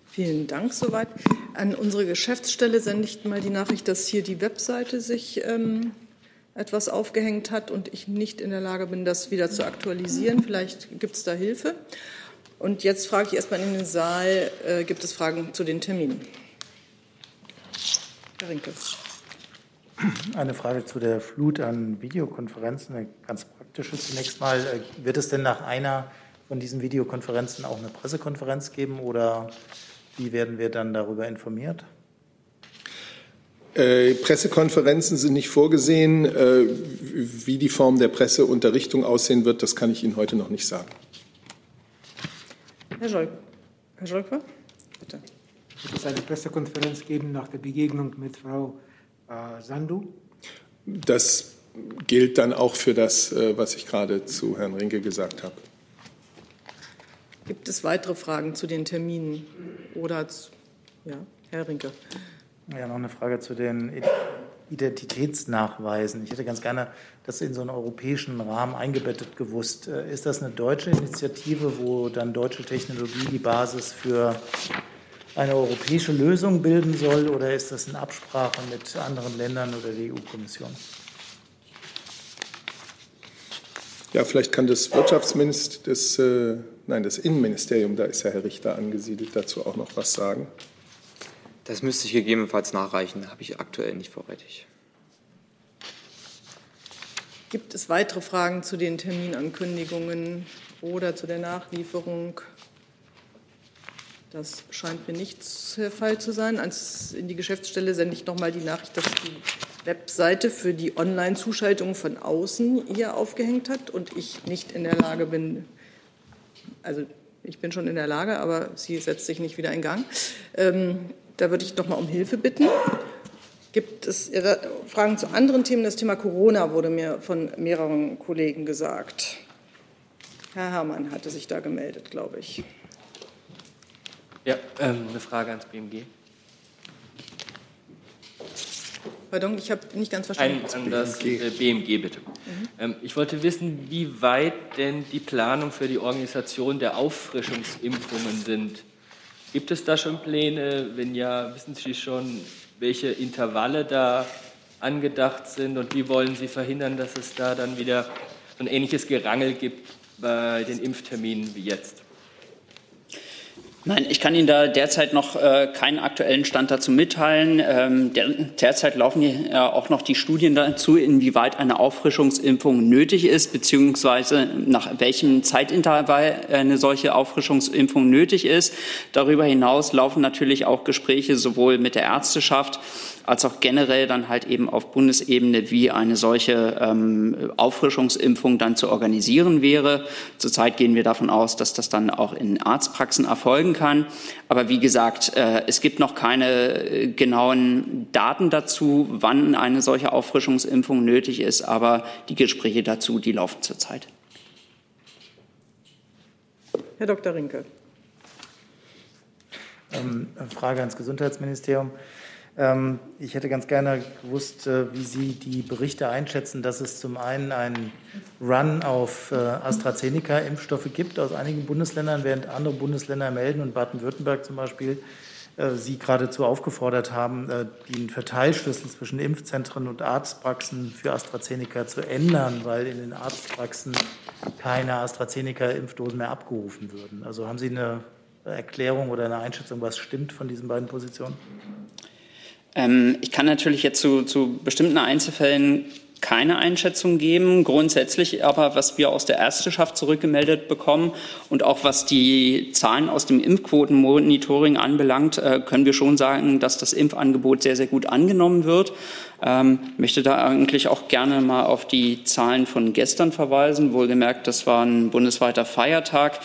Speaker 1: Vielen Dank soweit. An unsere Geschäftsstelle sende ich mal die Nachricht, dass hier die Webseite sich ähm, etwas aufgehängt hat und ich nicht in der Lage bin, das wieder zu aktualisieren. Vielleicht gibt es da Hilfe. Und jetzt frage ich erstmal in den Saal, äh, gibt es Fragen zu den Terminen? Herr Rinke.
Speaker 6: Eine Frage zu der Flut an Videokonferenzen, eine ganz praktische zunächst mal. Äh, wird es denn nach einer von diesen Videokonferenzen auch eine Pressekonferenz geben oder wie werden wir dann darüber informiert?
Speaker 2: Äh, Pressekonferenzen sind nicht vorgesehen. Äh, wie die Form der Presseunterrichtung aussehen wird, das kann ich Ihnen heute noch nicht sagen.
Speaker 1: Herr Scholk. Herr Scholker, bitte.
Speaker 10: Wird es eine Pressekonferenz geben nach der Begegnung mit Frau äh, Sandu?
Speaker 2: Das gilt dann auch für das, äh, was ich gerade zu Herrn Rinke gesagt habe.
Speaker 1: Gibt es weitere Fragen zu den Terminen? Oder, zu, ja, Herr Rinke.
Speaker 6: Ja, noch eine Frage zu den Identitätsnachweisen. Ich hätte ganz gerne das in so einen europäischen Rahmen eingebettet gewusst. Äh, ist das eine deutsche Initiative, wo dann deutsche Technologie die Basis für eine europäische Lösung bilden soll oder ist das in Absprache mit anderen Ländern oder der EU-Kommission?
Speaker 2: Ja, vielleicht kann das Wirtschaftsministerium, das, äh, nein, das Innenministerium, da ist ja Herr Richter angesiedelt, dazu auch noch was sagen.
Speaker 7: Das müsste ich gegebenenfalls nachreichen, habe ich aktuell nicht vorrätig.
Speaker 1: Gibt es weitere Fragen zu den Terminankündigungen oder zu der Nachlieferung? Das scheint mir nicht der Fall zu sein. Als in die Geschäftsstelle sende ich noch mal die Nachricht, dass die Webseite für die Online-Zuschaltung von außen hier aufgehängt hat und ich nicht in der Lage bin, also ich bin schon in der Lage, aber sie setzt sich nicht wieder in Gang. Ähm, da würde ich noch mal um Hilfe bitten. Gibt es Fragen zu anderen Themen? Das Thema Corona wurde mir von mehreren Kollegen gesagt. Herr Herrmann hatte sich da gemeldet, glaube ich.
Speaker 8: Ja, ähm, eine Frage ans BMG.
Speaker 1: Pardon, ich habe nicht ganz verstanden.
Speaker 8: Ein, an das BMG, BMG bitte. Mhm. Ähm, ich wollte wissen, wie weit denn die Planung für die Organisation der Auffrischungsimpfungen sind. Gibt es da schon Pläne? Wenn ja, wissen Sie schon, welche Intervalle da angedacht sind und wie wollen Sie verhindern, dass es da dann wieder so ein ähnliches Gerangel gibt bei den Impfterminen wie jetzt?
Speaker 16: Nein, ich kann Ihnen da derzeit noch äh, keinen aktuellen Stand dazu mitteilen. Ähm, der, derzeit laufen hier äh, auch noch die Studien dazu, inwieweit eine Auffrischungsimpfung nötig ist, beziehungsweise nach welchem Zeitintervall eine solche Auffrischungsimpfung nötig ist. Darüber hinaus laufen natürlich auch Gespräche sowohl mit der Ärzteschaft als auch generell dann halt eben auf Bundesebene, wie eine solche ähm, Auffrischungsimpfung dann zu organisieren wäre. Zurzeit gehen wir davon aus, dass das dann auch in Arztpraxen erfolgen kann. Aber wie gesagt, äh, es gibt noch keine äh, genauen Daten dazu, wann eine solche Auffrischungsimpfung nötig ist. Aber die Gespräche dazu, die laufen zurzeit.
Speaker 1: Herr Dr. Rinke.
Speaker 6: Ähm, Frage ans Gesundheitsministerium. Ähm, ich hätte ganz gerne gewusst, äh, wie Sie die Berichte einschätzen, dass es zum einen einen Run auf äh, AstraZeneca-Impfstoffe gibt aus einigen Bundesländern, während andere Bundesländer melden und Baden-Württemberg zum Beispiel äh, Sie geradezu aufgefordert haben, den Verteilschlüssel zwischen Impfzentren und Arztpraxen für AstraZeneca zu ändern, weil in den Arztpraxen keine AstraZeneca-Impfdosen mehr abgerufen würden. Also haben Sie eine Erklärung oder eine Einschätzung, was stimmt von diesen beiden Positionen?
Speaker 16: Ähm, ich kann natürlich jetzt zu, zu bestimmten Einzelfällen keine Einschätzung geben. Grundsätzlich aber, was wir aus der Ärzteschaft zurückgemeldet bekommen und auch was die Zahlen aus dem Impfquotenmonitoring anbelangt, äh, können wir schon sagen, dass das Impfangebot sehr, sehr gut angenommen wird. Ähm, möchte da eigentlich auch gerne mal auf die Zahlen von gestern verweisen. Wohlgemerkt, das war ein bundesweiter Feiertag.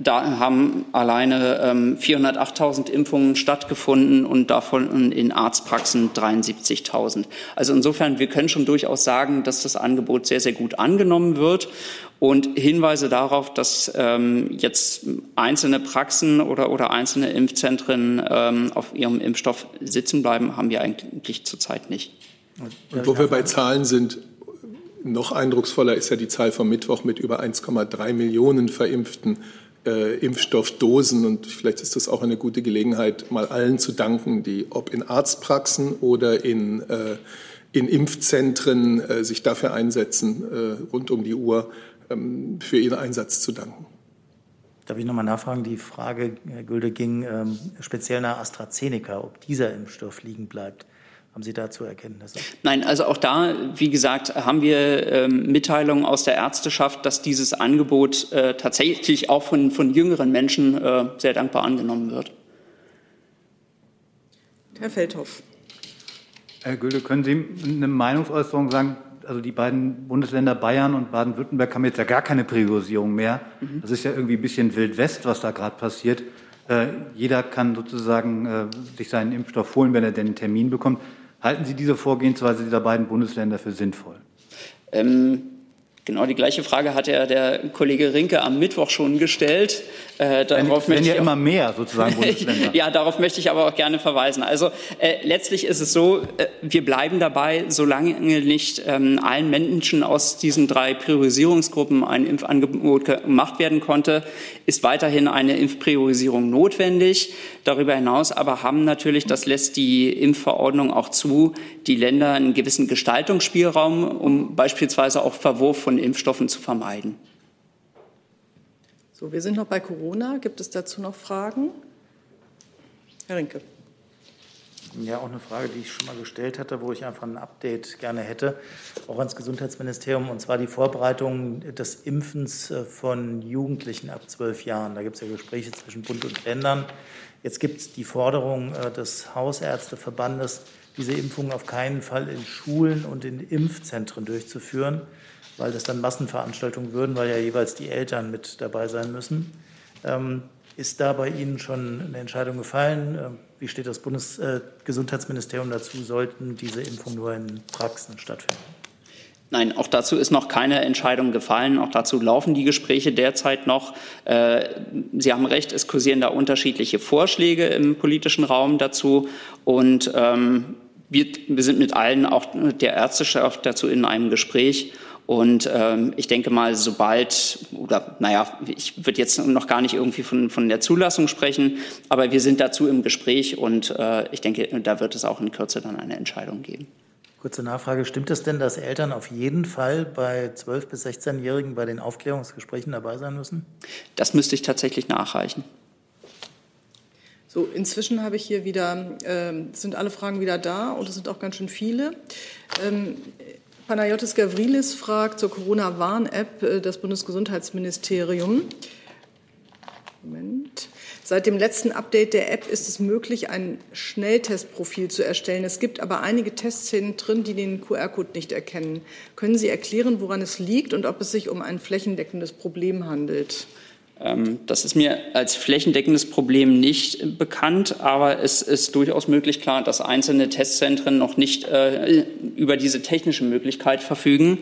Speaker 16: Da haben alleine ähm, 408.000 Impfungen stattgefunden und davon in Arztpraxen 73.000. Also insofern, wir können schon durchaus sagen, dass das Angebot sehr, sehr gut angenommen wird. Und Hinweise darauf, dass ähm, jetzt einzelne Praxen oder, oder einzelne Impfzentren ähm, auf ihrem Impfstoff sitzen bleiben, haben wir eigentlich zurzeit nicht.
Speaker 2: Und wo wir bei Zahlen sind, noch eindrucksvoller ist ja die Zahl vom Mittwoch mit über 1,3 Millionen Verimpften äh, Impfstoffdosen. Und vielleicht ist das auch eine gute Gelegenheit, mal allen zu danken, die ob in Arztpraxen oder in, äh, in Impfzentren äh, sich dafür einsetzen, äh, rund um die Uhr ähm, für ihren Einsatz zu danken.
Speaker 6: Darf ich nochmal nachfragen? Die Frage, Herr Gülde, ging ähm, speziell nach AstraZeneca, ob dieser Impfstoff liegen bleibt. Haben Sie dazu Erkenntnisse?
Speaker 16: Nein, also auch da, wie gesagt, haben wir ähm, Mitteilungen aus der Ärzteschaft, dass dieses Angebot äh, tatsächlich auch von, von jüngeren Menschen äh, sehr dankbar angenommen wird.
Speaker 1: Herr Feldhoff.
Speaker 13: Herr Gülde, können Sie eine Meinungsäußerung sagen? Also die beiden Bundesländer Bayern und Baden-Württemberg haben jetzt ja gar keine Priorisierung mehr. Mhm. Das ist ja irgendwie ein bisschen Wild West, was da gerade passiert. Äh, jeder kann sozusagen äh, sich seinen Impfstoff holen, wenn er denn einen Termin bekommt. Halten Sie diese Vorgehensweise dieser beiden Bundesländer für sinnvoll?
Speaker 16: Ähm, genau die gleiche Frage hat ja der Kollege Rinke am Mittwoch schon gestellt.
Speaker 13: Äh, darauf wenn, wenn ja immer mehr sozusagen Bundesländer.
Speaker 16: ja, darauf möchte ich aber auch gerne verweisen. Also äh, letztlich ist es so, äh, wir bleiben dabei, solange nicht ähm, allen Menschen aus diesen drei Priorisierungsgruppen ein Impfangebot gemacht werden konnte, ist weiterhin eine Impfpriorisierung notwendig. Darüber hinaus aber haben natürlich, das lässt die Impfverordnung auch zu, die Länder einen gewissen Gestaltungsspielraum, um beispielsweise auch Verwurf von Impfstoffen zu vermeiden.
Speaker 1: So, wir sind noch bei Corona. Gibt es dazu noch Fragen? Herr Rinke.
Speaker 6: Ja, auch eine Frage, die ich schon mal gestellt hatte, wo ich einfach ein Update gerne hätte, auch ans Gesundheitsministerium, und zwar die Vorbereitung des Impfens äh, von Jugendlichen ab zwölf Jahren. Da gibt es ja Gespräche zwischen Bund und Ländern. Jetzt gibt es die Forderung äh, des Hausärzteverbandes, diese Impfungen auf keinen Fall in Schulen und in Impfzentren durchzuführen weil das dann Massenveranstaltungen würden, weil ja jeweils die Eltern mit dabei sein müssen. Ähm, ist da bei Ihnen schon eine Entscheidung gefallen? Ähm, wie steht das Bundesgesundheitsministerium äh, dazu? Sollten diese Impfungen nur in Praxen stattfinden?
Speaker 16: Nein, auch dazu ist noch keine Entscheidung gefallen. Auch dazu laufen die Gespräche derzeit noch. Äh, Sie haben recht, es kursieren da unterschiedliche Vorschläge im politischen Raum dazu. Und ähm, wir, sind mit allen, auch der Ärzteschaft dazu in einem Gespräch. Und ähm, ich denke mal, sobald, oder naja, ich würde jetzt noch gar nicht irgendwie von, von der Zulassung sprechen, aber wir sind dazu im Gespräch und äh, ich denke, da wird es auch in Kürze dann eine Entscheidung geben.
Speaker 6: Kurze Nachfrage, stimmt es denn, dass Eltern auf jeden Fall bei 12- bis 16-Jährigen bei den Aufklärungsgesprächen dabei sein müssen?
Speaker 16: Das müsste ich tatsächlich nachreichen.
Speaker 1: So, inzwischen habe ich hier wieder, äh, sind alle Fragen wieder da und es sind auch ganz schön viele. Ähm, Panayotis Gavrilis fragt zur Corona-Warn-App äh, das Bundesgesundheitsministerium. Moment. Seit dem letzten Update der App ist es möglich, ein Schnelltestprofil zu erstellen. Es gibt aber einige Testzentren, die den QR-Code nicht erkennen. Können Sie erklären, woran es liegt und ob es sich um ein flächendeckendes Problem handelt?
Speaker 16: Ähm, das ist mir als flächendeckendes Problem nicht bekannt, aber es ist durchaus möglich klar, dass einzelne Testzentren noch nicht äh, über diese technische Möglichkeit verfügen,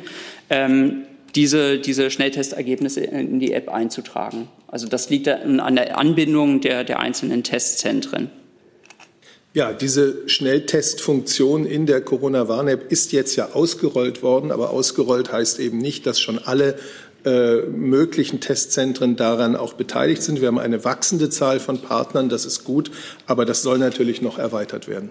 Speaker 16: ähm, diese, diese Schnelltestergebnisse in die App einzutragen. Also das liegt an der Anbindung der, der einzelnen Testzentren.
Speaker 2: Ja, diese Schnelltestfunktion in der Corona-Warn-App ist jetzt ja ausgerollt worden, aber ausgerollt heißt eben nicht, dass schon alle äh, möglichen Testzentren daran auch beteiligt sind. Wir haben eine wachsende Zahl von Partnern, das ist gut, aber das soll natürlich noch erweitert werden.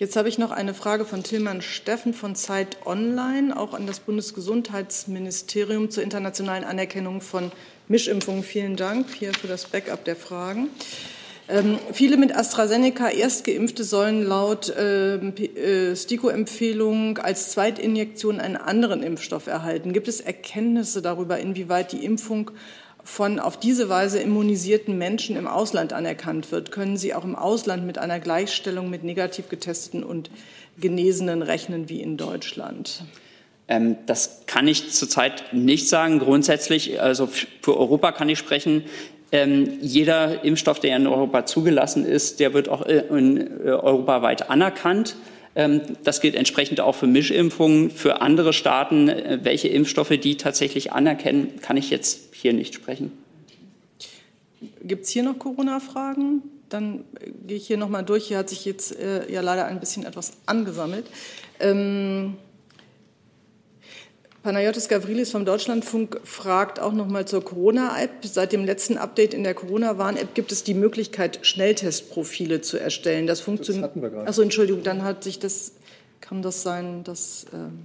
Speaker 1: Jetzt habe ich noch eine Frage von Tilman Steffen von Zeit Online, auch an das Bundesgesundheitsministerium zur internationalen Anerkennung von Mischimpfungen. Vielen Dank hier für das Backup der Fragen. Ähm, viele mit AstraZeneca Erstgeimpfte sollen laut ähm, äh, STIKO-Empfehlung als Zweitinjektion einen anderen Impfstoff erhalten. Gibt es Erkenntnisse darüber, inwieweit die Impfung von auf diese Weise immunisierten Menschen im Ausland anerkannt wird, können Sie auch im Ausland mit einer Gleichstellung mit negativ getesteten und Genesenen rechnen wie in Deutschland?
Speaker 16: Ähm, das kann ich zurzeit nicht sagen. Grundsätzlich, also für Europa kann ich sprechen. Ähm, jeder Impfstoff, der in Europa zugelassen ist, der wird auch äh, in, äh, europaweit anerkannt. Ähm, das gilt entsprechend auch für Mischimpfungen. Für andere Staaten, äh, welche Impfstoffe die tatsächlich anerkennen, kann ich jetzt hier nicht sprechen.
Speaker 1: Gibt es hier noch Corona-Fragen? Dann äh, gehe ich hier noch mal durch. Hier hat sich jetzt äh, ja leider ein bisschen etwas angesammelt. Ähm, Panayotis Gavrilis vom Deutschlandfunk fragt auch noch mal zur Corona-App. Seit dem letzten Update in der Corona-Warn-App gibt es die Möglichkeit, Schnelltestprofile zu erstellen. Das funktioniert. Das hatten wir gerade. Achso, Entschuldigung, dann hat sich das, kann das sein, dass. Ähm,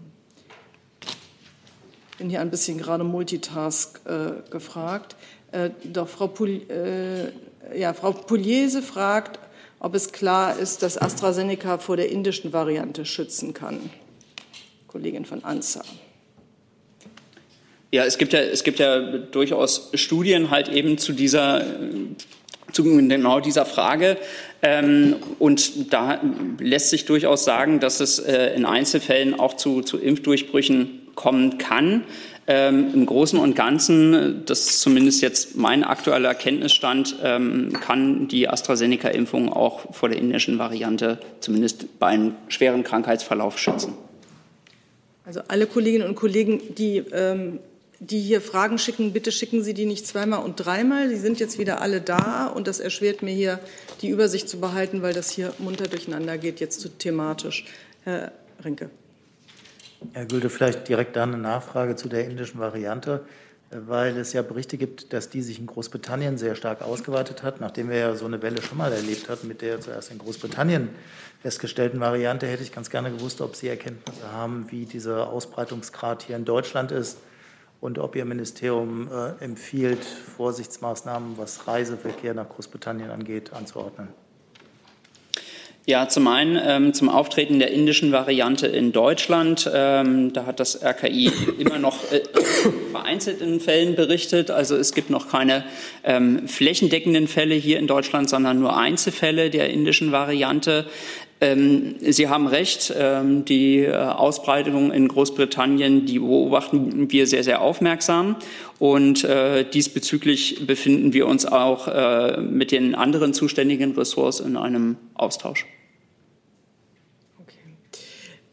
Speaker 1: bin hier ein bisschen gerade Multitask äh, gefragt. Äh, doch Frau, Pul äh, ja, Frau Pugliese fragt, ob es klar ist, dass AstraZeneca vor der indischen Variante schützen kann. Kollegin von ANSA.
Speaker 16: Ja, es gibt ja, es gibt ja durchaus Studien halt eben zu dieser, zu genau dieser Frage. Ähm, und da lässt sich durchaus sagen, dass es äh, in Einzelfällen auch zu, zu Impfdurchbrüchen kommen kann. Ähm, Im Großen und Ganzen, das ist zumindest jetzt mein aktueller Kenntnisstand, ähm, kann die AstraZeneca-Impfung auch vor der indischen Variante zumindest bei einem schweren Krankheitsverlauf schützen.
Speaker 1: Also alle Kolleginnen und Kollegen, die ähm, die hier Fragen schicken, bitte schicken Sie die nicht zweimal und dreimal. Die sind jetzt wieder alle da und das erschwert mir hier die Übersicht zu behalten, weil das hier munter durcheinander geht, jetzt zu thematisch. Herr Rinke.
Speaker 6: Herr Gülte, vielleicht direkt da eine Nachfrage zu der indischen Variante, weil es ja Berichte gibt, dass die sich in Großbritannien sehr stark ausgeweitet hat. Nachdem wir ja so eine Welle schon mal erlebt hatten mit der zuerst in Großbritannien festgestellten Variante, hätte ich ganz gerne gewusst, ob Sie Erkenntnisse haben, wie dieser Ausbreitungsgrad hier in Deutschland ist und ob Ihr Ministerium äh, empfiehlt, Vorsichtsmaßnahmen, was Reiseverkehr nach Großbritannien angeht, anzuordnen.
Speaker 16: Ja, zum einen ähm, zum Auftreten der indischen Variante in Deutschland. Ähm, da hat das RKI immer noch äh, vereinzelt in Fällen berichtet. Also es gibt noch keine ähm, flächendeckenden Fälle hier in Deutschland, sondern nur Einzelfälle der indischen Variante. Ähm, Sie haben recht, ähm, die äh, Ausbreitung in Großbritannien, die beobachten wir sehr, sehr aufmerksam. Und äh, diesbezüglich befinden wir uns auch äh, mit den anderen zuständigen Ressorts in einem Austausch.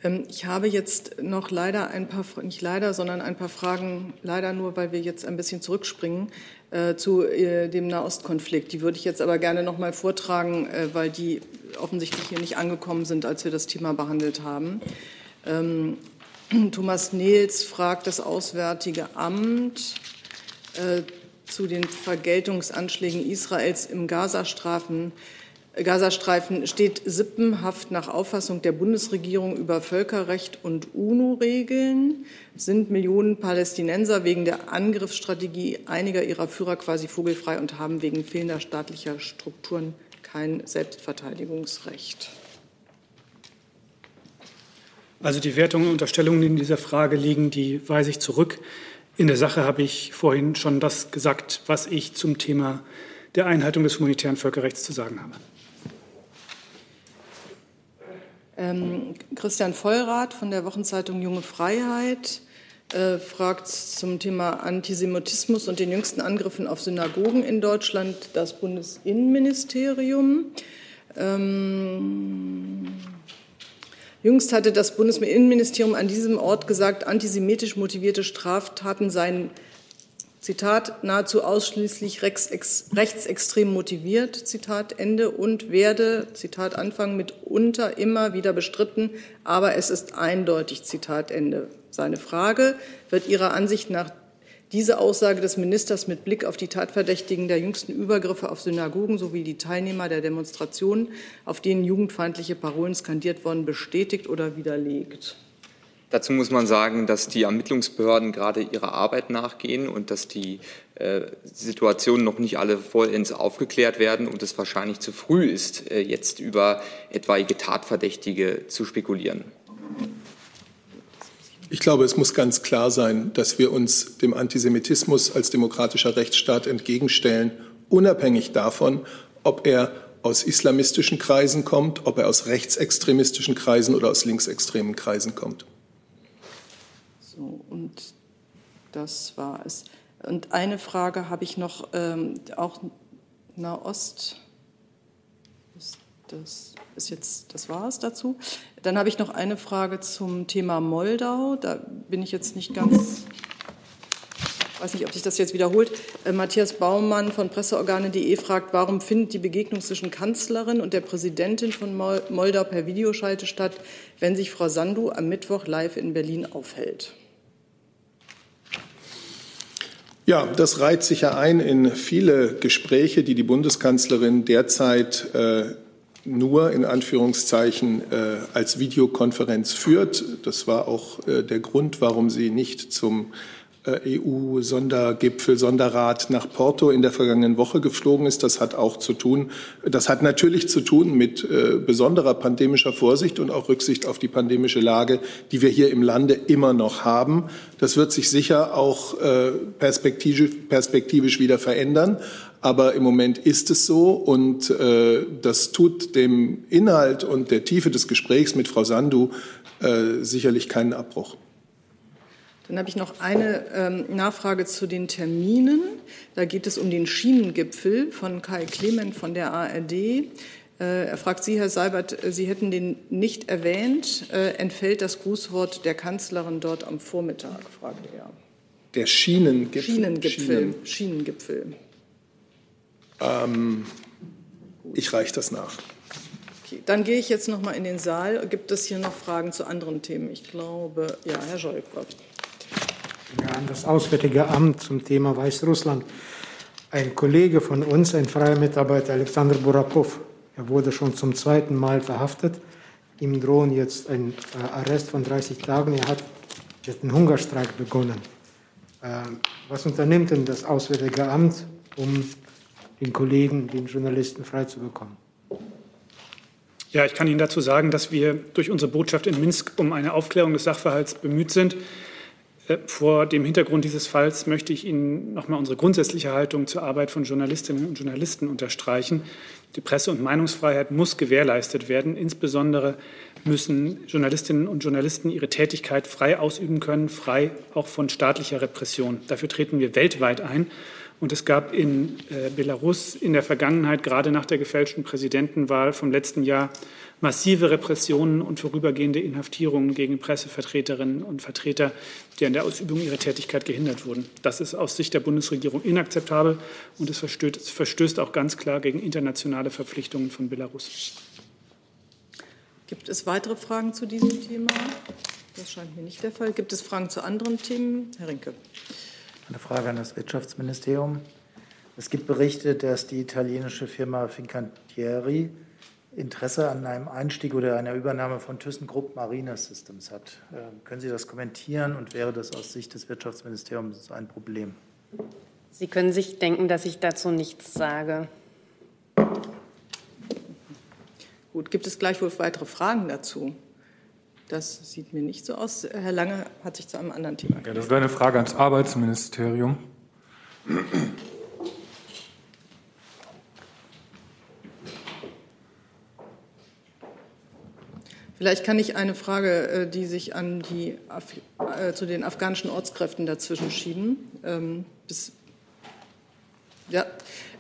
Speaker 1: Ähm, ich habe jetzt noch leider ein paar, nicht leider, sondern ein paar Fragen, leider nur, weil wir jetzt ein bisschen zurückspringen, äh, zu äh, dem Nahostkonflikt. Die würde ich jetzt aber gerne noch mal vortragen, äh, weil die offensichtlich hier nicht angekommen sind, als wir das Thema behandelt haben. Ähm, Thomas Nehls fragt das Auswärtige Amt zu den Vergeltungsanschlägen Israels im Gazastrafen Gazastreifen steht sippenhaft nach Auffassung der Bundesregierung über Völkerrecht und UNO-Regeln. Sind Millionen Palästinenser wegen der Angriffsstrategie einiger ihrer Führer quasi vogelfrei und haben wegen fehlender staatlicher Strukturen kein Selbstverteidigungsrecht?
Speaker 9: Also die Wertungen und Unterstellungen, die in dieser Frage liegen, die weise ich zurück. In der Sache habe ich vorhin schon das gesagt, was ich zum Thema der Einhaltung des humanitären Völkerrechts zu sagen habe.
Speaker 1: Ähm, Christian Vollrath von der Wochenzeitung Junge Freiheit äh, fragt zum Thema Antisemitismus und den jüngsten Angriffen auf Synagogen in Deutschland das Bundesinnenministerium. Ähm, jüngst hatte das Bundesinnenministerium an diesem Ort gesagt, antisemitisch motivierte Straftaten seien Zitat, nahezu ausschließlich rechtsextrem motiviert, Zitat Ende, und werde, Zitat Anfang, mitunter immer wieder bestritten, aber es ist eindeutig, Zitat Ende. Seine Frage, wird Ihrer Ansicht nach diese Aussage des Ministers mit Blick auf die Tatverdächtigen der jüngsten Übergriffe auf Synagogen sowie die Teilnehmer der Demonstrationen, auf denen jugendfeindliche Parolen skandiert wurden, bestätigt oder widerlegt?
Speaker 7: Dazu muss man sagen, dass die Ermittlungsbehörden gerade ihrer Arbeit nachgehen und dass die äh, Situationen noch nicht alle vollends aufgeklärt werden und es wahrscheinlich zu früh ist, äh, jetzt über etwaige Tatverdächtige zu spekulieren.
Speaker 2: Ich glaube, es muss ganz klar sein, dass wir uns dem Antisemitismus als demokratischer Rechtsstaat entgegenstellen, unabhängig davon, ob er aus islamistischen Kreisen kommt, ob er aus rechtsextremistischen Kreisen oder aus linksextremen Kreisen kommt.
Speaker 1: So, und das war es. Und eine Frage habe ich noch, ähm, auch Nahost. Das ist jetzt, das war es dazu. Dann habe ich noch eine Frage zum Thema Moldau. Da bin ich jetzt nicht ganz, weiß nicht, ob sich das jetzt wiederholt. Äh, Matthias Baumann von Presseorgane.de fragt, warum findet die Begegnung zwischen Kanzlerin und der Präsidentin von Moldau per Videoschalte statt, wenn sich Frau Sandu am Mittwoch live in Berlin aufhält?
Speaker 2: Ja, das reiht sich ja ein in viele Gespräche, die die Bundeskanzlerin derzeit äh, nur in Anführungszeichen äh, als Videokonferenz führt. Das war auch äh, der Grund, warum sie nicht zum EU-Sondergipfel, Sonderrat nach Porto in der vergangenen Woche geflogen ist. Das hat auch zu tun, das hat natürlich zu tun mit äh, besonderer pandemischer Vorsicht und auch Rücksicht auf die pandemische Lage, die wir hier im Lande immer noch haben. Das wird sich sicher auch äh, perspektivisch, wieder verändern. Aber im Moment ist es so und äh, das tut dem Inhalt und der Tiefe des Gesprächs mit Frau Sandu äh, sicherlich keinen Abbruch.
Speaker 1: Dann habe ich noch eine ähm, Nachfrage zu den Terminen. Da geht es um den Schienengipfel von Kai Clement von der ARD. Äh, er fragt Sie, Herr Seibert, äh, Sie hätten den nicht erwähnt. Äh, entfällt das Grußwort der Kanzlerin dort am Vormittag, fragt er.
Speaker 2: Der Schienengipfel.
Speaker 1: Schienengipfel. Schienen. Schienengipfel.
Speaker 2: Ähm, ich reiche das nach.
Speaker 1: Okay, dann gehe ich jetzt noch mal in den Saal. Gibt es hier noch Fragen zu anderen Themen? Ich glaube, ja, Herr Scholz
Speaker 10: an das Auswärtige Amt zum Thema Weißrussland. Ein Kollege von uns, ein freier Mitarbeiter, Alexander Burakow, er wurde schon zum zweiten Mal verhaftet. Ihm drohen jetzt ein äh, Arrest von 30 Tagen. Er hat jetzt einen Hungerstreik begonnen. Ähm, was unternimmt denn das Auswärtige Amt, um den Kollegen, den Journalisten freizubekommen?
Speaker 9: Ja, ich kann Ihnen dazu sagen, dass wir durch unsere Botschaft in Minsk um eine Aufklärung des Sachverhalts bemüht sind. Äh, vor dem Hintergrund dieses Falls möchte ich Ihnen noch mal unsere grundsätzliche Haltung zur Arbeit von Journalistinnen und Journalisten unterstreichen. Die Presse- und Meinungsfreiheit muss gewährleistet werden. Insbesondere müssen Journalistinnen und Journalisten ihre Tätigkeit frei ausüben können, frei auch von staatlicher Repression. Dafür treten wir weltweit ein. Und es gab in äh, Belarus in der Vergangenheit, gerade nach der gefälschten Präsidentenwahl vom letzten Jahr, massive Repressionen und vorübergehende Inhaftierungen gegen Pressevertreterinnen und Vertreter, die an der Ausübung ihrer Tätigkeit gehindert wurden. Das ist aus Sicht der Bundesregierung inakzeptabel und es verstößt, verstößt auch ganz klar gegen internationale Verpflichtungen von Belarus.
Speaker 1: Gibt es weitere Fragen zu diesem Thema? Das scheint mir nicht der Fall. Gibt es Fragen zu anderen Themen? Herr Rinke.
Speaker 6: Eine Frage an das Wirtschaftsministerium. Es gibt Berichte, dass die italienische Firma Fincantieri Interesse an einem Einstieg oder einer Übernahme von ThyssenKrupp Marine Systems hat. Ähm, können Sie das kommentieren und wäre das aus Sicht des Wirtschaftsministeriums ein Problem?
Speaker 17: Sie können sich denken, dass ich dazu nichts sage.
Speaker 1: Gut, gibt es gleichwohl weitere Fragen dazu? Das sieht mir nicht so aus. Herr Lange hat sich zu einem anderen Thema.
Speaker 12: Ja, das wäre eine Frage ans Arbeitsministerium.
Speaker 1: Vielleicht kann ich eine Frage, äh, die sich an die, äh, zu den afghanischen Ortskräften dazwischen schieben. Ähm, ja.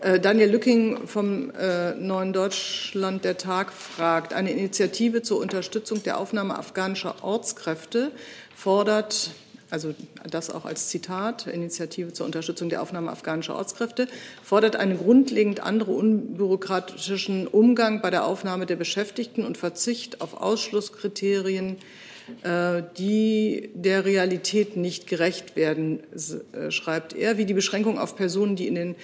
Speaker 1: Äh, Daniel Lücking vom Neuen Deutschland der Tag fragt, eine Initiative zur Unterstützung der Aufnahme afghanischer Ortskräfte fordert also das auch als Zitat, Initiative zur Unterstützung der Aufnahme afghanischer Ortskräfte, fordert einen grundlegend anderen unbürokratischen Umgang bei der Aufnahme der Beschäftigten und Verzicht auf Ausschlusskriterien, äh, die der Realität nicht gerecht werden, äh, schreibt er, wie die Beschränkung auf Personen, die in den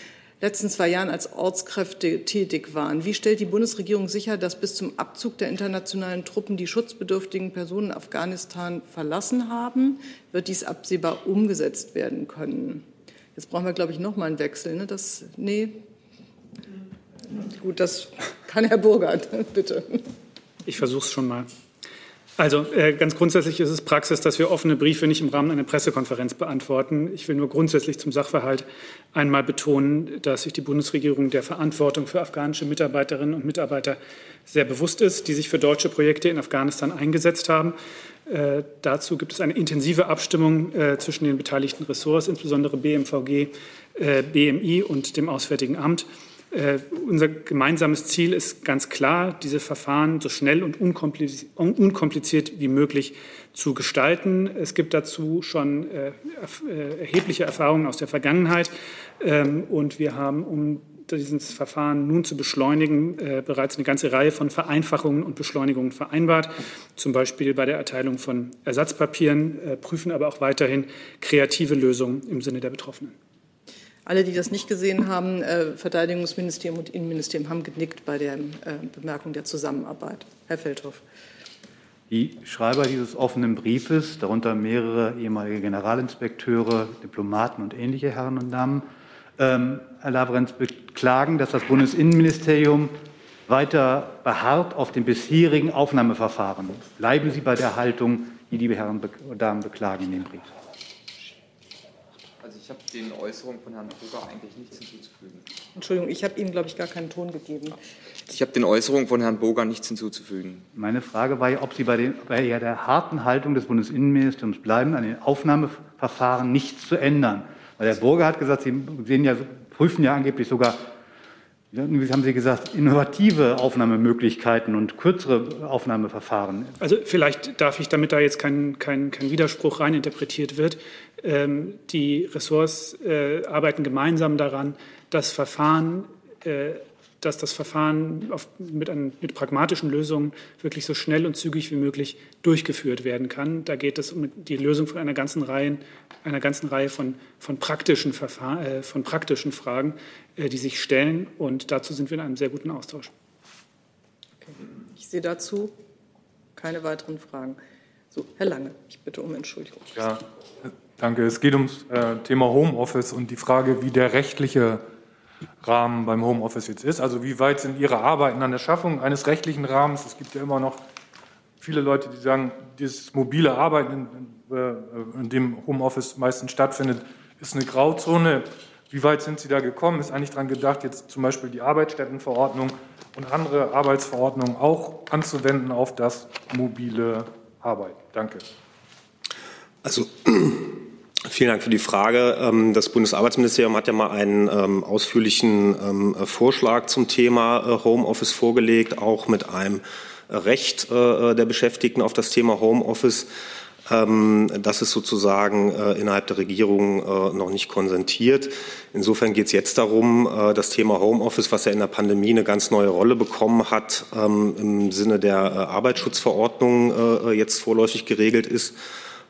Speaker 1: letzten zwei Jahren als Ortskräfte tätig waren. Wie stellt die Bundesregierung sicher, dass bis zum Abzug der internationalen Truppen die schutzbedürftigen Personen Afghanistan verlassen haben? Wird dies absehbar umgesetzt werden können? Jetzt brauchen wir, glaube ich, noch mal einen Wechsel. Ne? Das, nee. Gut, das kann Herr Burgert, bitte.
Speaker 9: Ich versuche es schon mal. Also äh, ganz grundsätzlich ist es Praxis, dass wir offene Briefe nicht im Rahmen einer Pressekonferenz beantworten. Ich will nur grundsätzlich zum Sachverhalt einmal betonen, dass sich die Bundesregierung der Verantwortung für afghanische Mitarbeiterinnen und Mitarbeiter sehr bewusst ist, die sich für deutsche Projekte in Afghanistan eingesetzt haben. Äh, dazu gibt es eine intensive Abstimmung äh, zwischen den beteiligten Ressorts, insbesondere BMVG, äh, BMI und dem Auswärtigen Amt. Äh, unser gemeinsames Ziel ist ganz klar, diese Verfahren so schnell und unkompliziert, wie möglich zu gestalten. Es gibt dazu schon äh, äh, erhebliche Erfahrungen aus der Vergangenheit ähm, und wir haben, um dieses Verfahren nun zu beschleunigen, bereits eine ganze Reihe von Vereinfachungen und Beschleunigungen vereinbart, zum Beispiel bei der Erteilung von Ersatzpapieren, prüfen aber auch weiterhin kreative Lösungen im Sinne der Betroffenen.
Speaker 1: Alle, die das nicht gesehen haben, äh, Verteidigungsministerium und Innenministerium haben genickt bei der äh, Bemerkung der Zusammenarbeit. Herr Feldhoff.
Speaker 13: Die Schreiber dieses offenen Briefes, darunter mehrere ehemalige Generalinspekteure, Diplomaten und ähnliche Herren und Damen, ähm, Herr Lavrenz, beklagen, dass das Bundesinnenministerium weiter beharrt auf dem bisherigen Aufnahmeverfahren. Bleiben Sie bei der Haltung, die die Herren und Damen beklagen in dem Brief.
Speaker 7: Ich habe den Äußerungen von Herrn Boger eigentlich nichts hinzuzufügen.
Speaker 1: Entschuldigung, ich habe Ihnen, glaube ich, gar keinen Ton gegeben.
Speaker 7: Ich habe den Äußerungen von Herrn Boger nichts hinzuzufügen.
Speaker 13: Meine Frage war ja, ob Sie bei, den, bei der harten Haltung des Bundesinnenministeriums bleiben, an den Aufnahmeverfahren nichts zu ändern. Weil der Burger hat gesagt, Sie sehen ja, prüfen ja angeblich sogar wie haben Sie gesagt, innovative Aufnahmemöglichkeiten und kürzere Aufnahmeverfahren?
Speaker 9: Also vielleicht darf ich, damit da jetzt kein, kein, kein Widerspruch reininterpretiert wird, ähm, die Ressorts äh, arbeiten gemeinsam daran, das Verfahren äh, dass das Verfahren auf, mit, ein, mit, pragmatischen Lösungen wirklich so schnell und zügig wie möglich durchgeführt werden kann. Da geht es um die Lösung von einer ganzen Reihe, einer ganzen Reihe von, von, praktischen, Verfahren, äh, von praktischen Fragen, die sich stellen. Und dazu sind wir in einem sehr guten Austausch.
Speaker 1: Okay. Ich sehe dazu keine weiteren Fragen. So, Herr Lange, ich bitte um Entschuldigung.
Speaker 12: Ja, danke. Es geht ums äh, Thema Homeoffice und die Frage, wie der rechtliche Rahmen beim Homeoffice jetzt ist. Also wie weit sind Ihre Arbeiten an der Schaffung eines rechtlichen Rahmens? Es gibt ja immer noch viele Leute, die sagen, dieses mobile Arbeiten, in, äh, in dem Homeoffice meistens stattfindet, ist eine Grauzone. Wie weit sind Sie da gekommen? Ist eigentlich daran gedacht, jetzt zum Beispiel die Arbeitsstättenverordnung und andere Arbeitsverordnungen auch anzuwenden auf das mobile Arbeiten? Danke.
Speaker 18: Also Vielen Dank für die Frage. Ähm, das Bundesarbeitsministerium hat ja mal einen ähm, ausführlichen ähm, Vorschlag zum Thema äh, Homeoffice vorgelegt, auch mit einem Recht äh, der Beschäftigten auf das Thema Homeoffice. Das ist sozusagen äh, innerhalb der Regierung noch nicht konsentiert. Insofern geht es jetzt darum, das Thema Homeoffice, was ja in der Pandemie eine ganz neue Rolle bekommen hat, im Sinne der Arbeitsschutzverordnung jetzt vorläufig geregelt ist,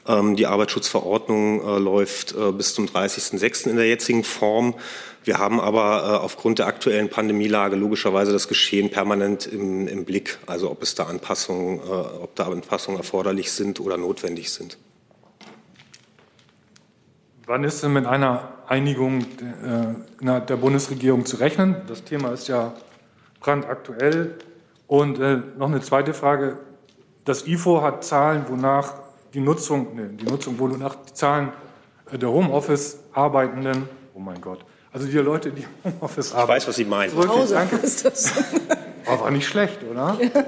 Speaker 18: Ähm, die Arbeitsschutzverordnung äh, läuft äh, bis zum 30.06. in der jetzigen Form. Wir haben aber äh, aufgrund der aktuellen Pandemielage logischerweise das Geschehen permanent im, im Blick, also ob es da Anpassungen, ob da Anpassungen erforderlich sind oder notwendig sind.
Speaker 12: Wann ist denn mit einer Einigung der, der Bundesregierung zu rechnen? Das Thema ist ja brandaktuell. Und äh, noch eine zweite Frage. Das IFO hat Zahlen, wonach die Nutzung, nee, die Nutzung, wonach die Zahlen der Homeoffice-Arbeitenden, oh mein Gott, also die Leute, die Homeoffice arbeiten.
Speaker 18: Ich weiß, was Sie meinen.
Speaker 12: Wirklich, danke. Ist das. Aber war nicht schlecht, oder? Ja.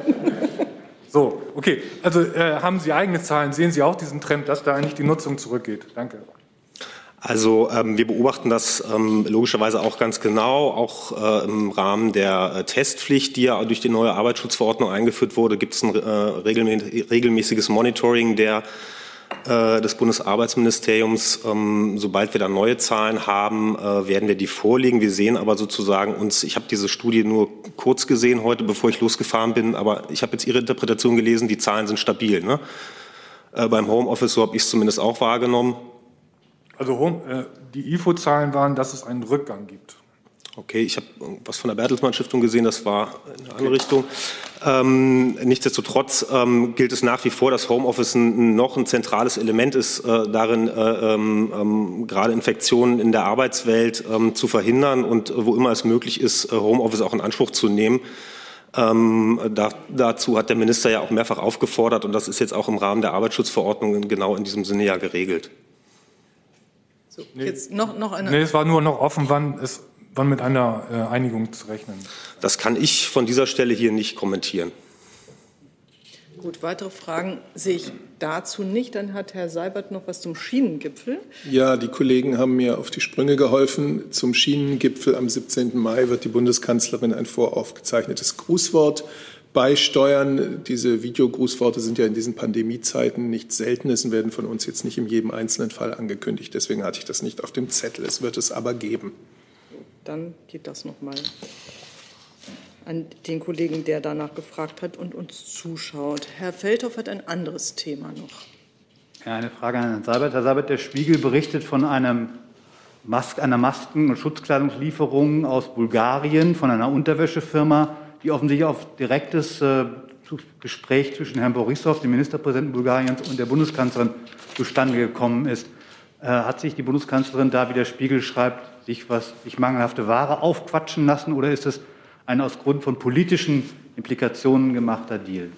Speaker 12: So, okay. Also äh, haben Sie eigene Zahlen? Sehen Sie auch diesen Trend, dass da eigentlich die Nutzung zurückgeht? Danke.
Speaker 18: Also ähm, wir beobachten das ähm, logischerweise auch ganz genau. Auch äh, im Rahmen der äh, Testpflicht, die ja durch die neue Arbeitsschutzverordnung eingeführt wurde, gibt es ein äh, regelmäßiges Monitoring der äh, des Bundesarbeitsministeriums. Ähm, sobald wir da neue Zahlen haben, äh, werden wir die vorlegen. Wir sehen aber sozusagen uns, ich habe diese Studie nur kurz gesehen heute, bevor ich losgefahren bin, aber ich habe jetzt Ihre Interpretation gelesen, die Zahlen sind stabil. Ne? Äh, beim Homeoffice, so habe ich es zumindest auch wahrgenommen.
Speaker 12: Also äh, die IFO-Zahlen waren, dass es einen Rückgang gibt.
Speaker 18: Okay, ich habe was von der Bertelsmann Stiftung gesehen, das war in eine andere Richtung. Ähm, nichtsdestotrotz ähm, gilt es nach wie vor, dass Homeoffice ein, noch ein zentrales Element ist, äh, darin äh, ähm, ähm gerade Infektionen in der Arbeitswelt ähm, zu verhindern und wo immer es möglich ist, äh, Homeoffice auch in Anspruch zu nehmen. Ähm, da, dazu hat der Minister ja auch mehrfach aufgefordert und das ist jetzt auch im Rahmen der Arbeitsschutzverordnung genau in diesem Sinne ja geregelt.
Speaker 12: So, nee, jetzt noch, noch eine. Nee, es war nur noch offen, wann, es, wann mit einer äh, Einigung zu rechnen.
Speaker 18: Das kann ich von dieser Stelle hier nicht kommentieren.
Speaker 1: Gut, weitere Fragen sehe ich dazu nicht. Dann hat Herr Seibert noch was zum Schienengipfel.
Speaker 2: Ja, die Kollegen haben mir auf die Sprünge geholfen. Zum Schienengipfel am 17. Mai wird die Bundeskanzlerin ein voraufgezeichnetes Grußwort beisteuern. Diese Videogrußworte sind ja in diesen Pandemiezeiten nicht seltenes und werden von uns jetzt nicht in jedem einzelnen Fall angekündigt. Deswegen hatte ich das nicht auf dem Zettel. Es wird es aber geben.
Speaker 1: Dann geht das nochmal an den Kollegen, der danach gefragt hat und uns zuschaut. Herr Feldhoff hat ein anderes Thema noch.
Speaker 13: Ja, eine Frage an Herrn Seibert. Herr Seibert, der Spiegel berichtet von einem Mas einer Masken- und Schutzkleidungslieferung aus Bulgarien von einer Unterwäschefirma die offensichtlich auf direktes äh, Gespräch zwischen Herrn Borissow, dem Ministerpräsidenten Bulgariens, und der Bundeskanzlerin zustande gekommen ist. Äh, hat sich die Bundeskanzlerin da, wie der Spiegel schreibt, sich was sich mangelhafte Ware aufquatschen lassen oder ist es ein aus Grund von politischen Implikationen gemachter Deal?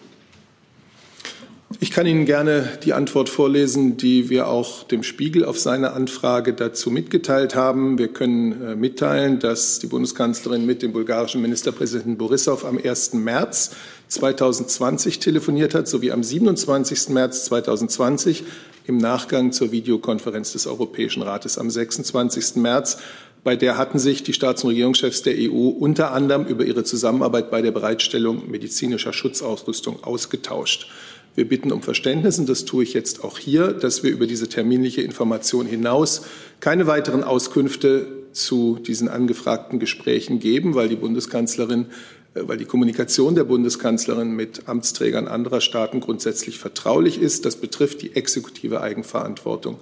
Speaker 2: Ich kann Ihnen gerne die Antwort vorlesen, die wir auch dem Spiegel auf seine Anfrage dazu mitgeteilt haben. Wir können äh, mitteilen, dass die Bundeskanzlerin mit dem bulgarischen Ministerpräsidenten Borissow am 1. März 2020 telefoniert hat, sowie am 27. März 2020 im Nachgang zur Videokonferenz des Europäischen Rates am 26. März. Bei der hatten sich die Staats- und Regierungschefs der EU unter anderem über ihre Zusammenarbeit bei der Bereitstellung medizinischer Schutzausrüstung ausgetauscht. Wir bitten um Verständnis, und das tue ich jetzt auch hier, dass wir über diese terminliche Information hinaus keine weiteren Auskünfte zu diesen angefragten Gesprächen geben, weil die Bundeskanzlerin, äh, weil die Kommunikation der Bundeskanzlerin mit Amtsträgern anderer Staaten grundsätzlich vertraulich ist. Das betrifft die exekutive Eigenverantwortung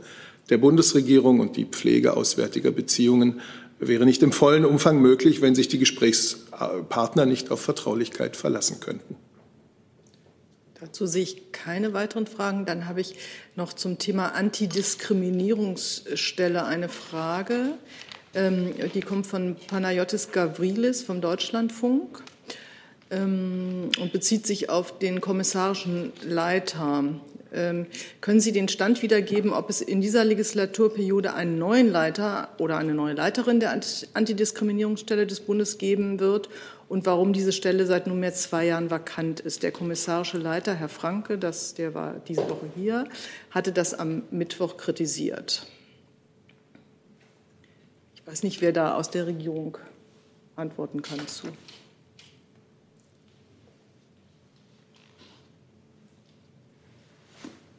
Speaker 2: der Bundesregierung und die Pflege auswärtiger Beziehungen wäre nicht im vollen Umfang möglich, wenn sich die Gesprächspartner nicht auf Vertraulichkeit verlassen könnten.
Speaker 1: Dazu sehe ich keine weiteren Fragen. Dann habe ich noch zum Thema Antidiskriminierungsstelle eine Frage. Ähm, die kommt von Panayotis Gavrilis vom Deutschlandfunk ähm, und bezieht sich auf den kommissarischen Leiter. Ähm, können Sie den Stand wiedergeben, ob es in dieser Legislaturperiode einen neuen Leiter oder eine neue Leiterin der Antidiskriminierungsstelle des Bundes geben wird und warum diese Stelle seit nunmehr zwei Jahren vakant ist. Der kommissarische Leiter, Herr Franke, das, der war diese Woche hier, hatte das am Mittwoch kritisiert. Ich weiß nicht, wer da aus der Regierung antworten kann zu.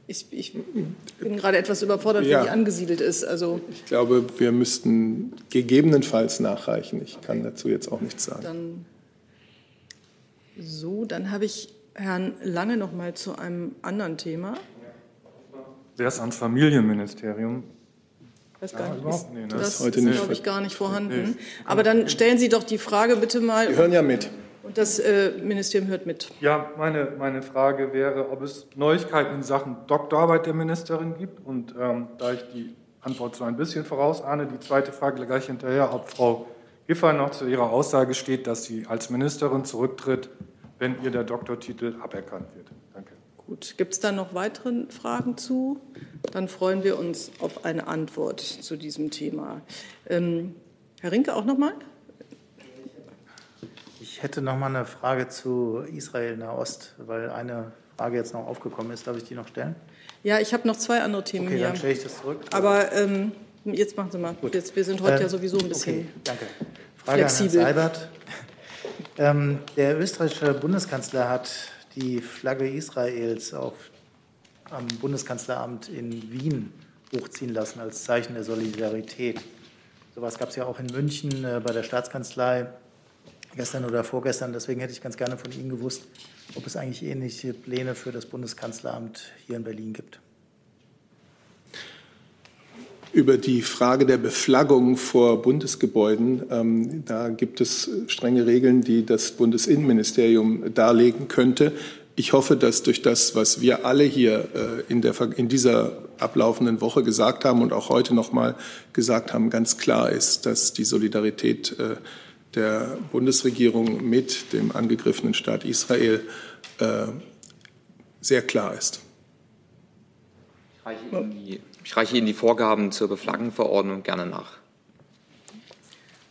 Speaker 1: Ich, ich, bin gerade etwas überfordert, ja. wie die angesiedelt ist. Also
Speaker 2: ich glaube, wir müssten gegebenenfalls nachreichen. Ich kann dazu jetzt auch nichts sagen.
Speaker 1: Dann so, dann habe ich Herrn Lange noch mal zu einem anderen Thema.
Speaker 12: wäre es ans Familienministerium.
Speaker 1: Weiß gar
Speaker 12: Ja,
Speaker 1: nicht.
Speaker 12: überhaupt? Nee, ne?
Speaker 1: das
Speaker 12: Ist heute
Speaker 1: ist,
Speaker 12: nicht.
Speaker 1: glaube ich, gar nicht vorhanden.
Speaker 12: Nee.
Speaker 1: Aber dann stellen Sie doch die Frage bitte mal.
Speaker 2: Wir hören ja mit.
Speaker 1: Und das äh, Ministerium hört mit.
Speaker 12: Ja, meine, meine Frage wäre, ob es Neuigkeiten in Sachen Doktorarbeit der Ministerin gibt. Und ähm, da ich die Antwort so ein bisschen vorausahne, die zweite Frage gleich hinterher, ob Frau Giffey noch zu ihrer Aussage steht, dass sie als Ministerin zurücktritt, wenn ihr der Doktortitel aberkannt wird. Danke.
Speaker 1: Gut, gibt es da noch weitere Fragen zu? Dann freuen wir uns auf eine Antwort zu diesem Thema. Ähm, Herr Rinke auch noch mal?
Speaker 6: Ich hätte noch mal eine Frage zu Israel Nahost, weil eine Frage jetzt noch aufgekommen ist. Darf ich die noch stellen?
Speaker 1: Ja, ich habe noch zwei andere Themen
Speaker 6: Okay,
Speaker 1: hier.
Speaker 6: dann stelle ich das zurück.
Speaker 1: Aber ähm, jetzt machen Sie mal. Jetzt, wir sind heute
Speaker 6: Ähm,
Speaker 1: ja sowieso ein bisschen
Speaker 6: okay, danke. Frage
Speaker 1: flexibel.
Speaker 6: an Herrn Seibert. Ähm, der österreichische Bundeskanzler hat die Flagge Israels auf, am Bundeskanzleramt in Wien hochziehen lassen als Zeichen der Solidarität. Sowas gab es ja auch in München äh, bei der Staatskanzlei gestern oder vorgestern. Deswegen hätte ich ganz gerne von Ihnen gewusst, ob es eigentlich ähnliche Pläne für das Bundeskanzleramt hier in Berlin gibt.
Speaker 2: Über die Frage der Beflaggung vor Bundesgebäuden, ähm, da gibt es strenge Regeln, die das Bundesinnenministerium darlegen könnte. Ich hoffe, dass durch das, was wir alle hier äh, in, der, in dieser ablaufenden Woche gesagt haben und auch heute noch mal gesagt haben, ganz klar ist, dass die Solidarität äh, der Bundesregierung mit dem angegriffenen Staat Israel äh, sehr klar ist.
Speaker 7: Ich reiche Ihnen die, ich reiche Ihnen die Vorgaben zur Beflaggenverordnung gerne nach.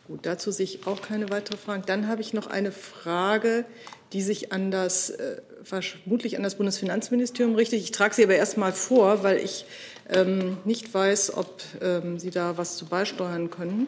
Speaker 1: Gut, dazu sehe ich auch keine weitere Fragen. Dann habe ich noch eine Frage, die sich an das, äh, vermutlich an das Bundesfinanzministerium richtet. Ich trage sie aber erst mal vor, weil ich ähm, nicht weiß, ob ähm, Sie da was zu beisteuern können.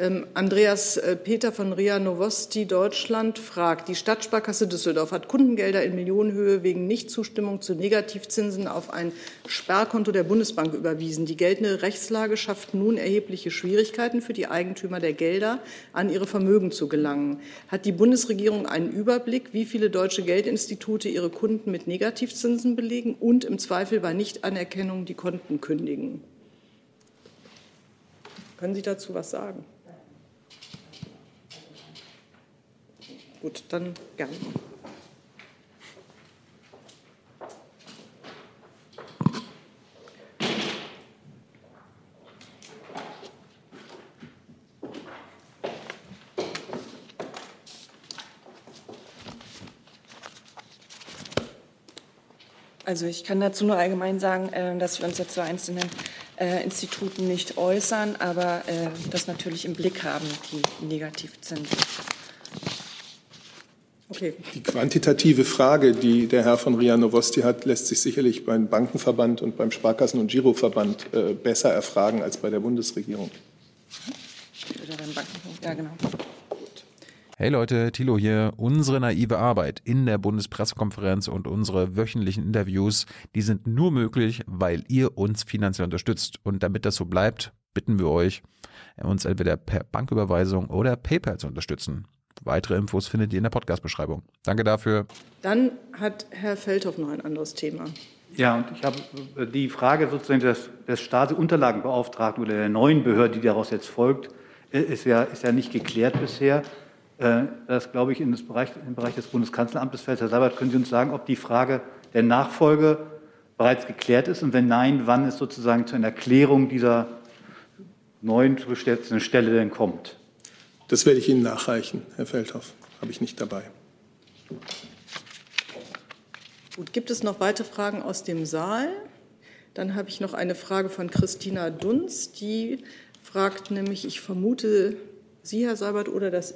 Speaker 1: Ähm, Andreas äh, Peter von RIA Novosti Deutschland fragt, die Stadtsparkasse Düsseldorf hat Kundengelder in Millionenhöhe wegen Nichtzustimmung zu Negativzinsen auf ein Sperrkonto der Bundesbank überwiesen. Die geltende Rechtslage schafft nun erhebliche Schwierigkeiten für die Eigentümer der Gelder, an ihre Vermögen zu gelangen. Hat die Bundesregierung einen Überblick, wie viele deutsche Geldinstitute ihre Kunden mit Negativzinsen belegen und im Zweifel bei Nichtanerkennung die Konten kündigen? Können Sie dazu was sagen? Gut, dann gerne.
Speaker 19: Also ich kann dazu nur allgemein sagen, äh, dass wir uns jetzt zu einzelnen äh, Instituten nicht äußern, aber äh, das natürlich im Blick haben, die Negativzinsen.
Speaker 1: Okay.
Speaker 2: Die quantitative Frage, die der Herr von Ria Novosti hat, lässt sich sicherlich beim Bankenverband und beim Sparkassen- und Giroverband äh, besser erfragen als bei der Bundesregierung.
Speaker 19: Oder beim Bankenpunkt, ja genau.
Speaker 3: Hey Leute, Thilo hier. Unsere naive Arbeit in der Bundespressekonferenz und unsere wöchentlichen Interviews, die sind nur möglich, weil ihr uns finanziell unterstützt. Und damit das so bleibt, bitten wir euch, uns entweder per Banküberweisung oder PayPal zu unterstützen. Weitere Infos findet ihr in der Podcast-Beschreibung. Danke dafür.
Speaker 1: Dann hat Herr Feldhoff noch ein anderes Thema.
Speaker 13: Ja, und ich habe äh, die Frage sozusagen des, des Stasi-Unterlagenbeauftragten oder der neuen Behörde, die daraus jetzt folgt, ist ja, ist ja nicht geklärt bisher. Äh, Das, glaube ich, in das Bereich, im Bereich des Bundeskanzleramtes fällt. Herr Sabat, können Sie uns sagen, ob die Frage der Nachfolge bereits geklärt ist? Und wenn nein, wann es sozusagen zu einer Klärung dieser neuen zu besetzenden Stelle denn kommt?
Speaker 2: Das werde ich Ihnen nachreichen, Herr Feldhoff. Habe ich nicht dabei.
Speaker 1: Gut, gibt es noch weitere Fragen aus dem Saal? Dann habe ich noch eine Frage von Christina Dunz, die fragt nämlich, ich vermute, Sie, Herr Seibert, oder das,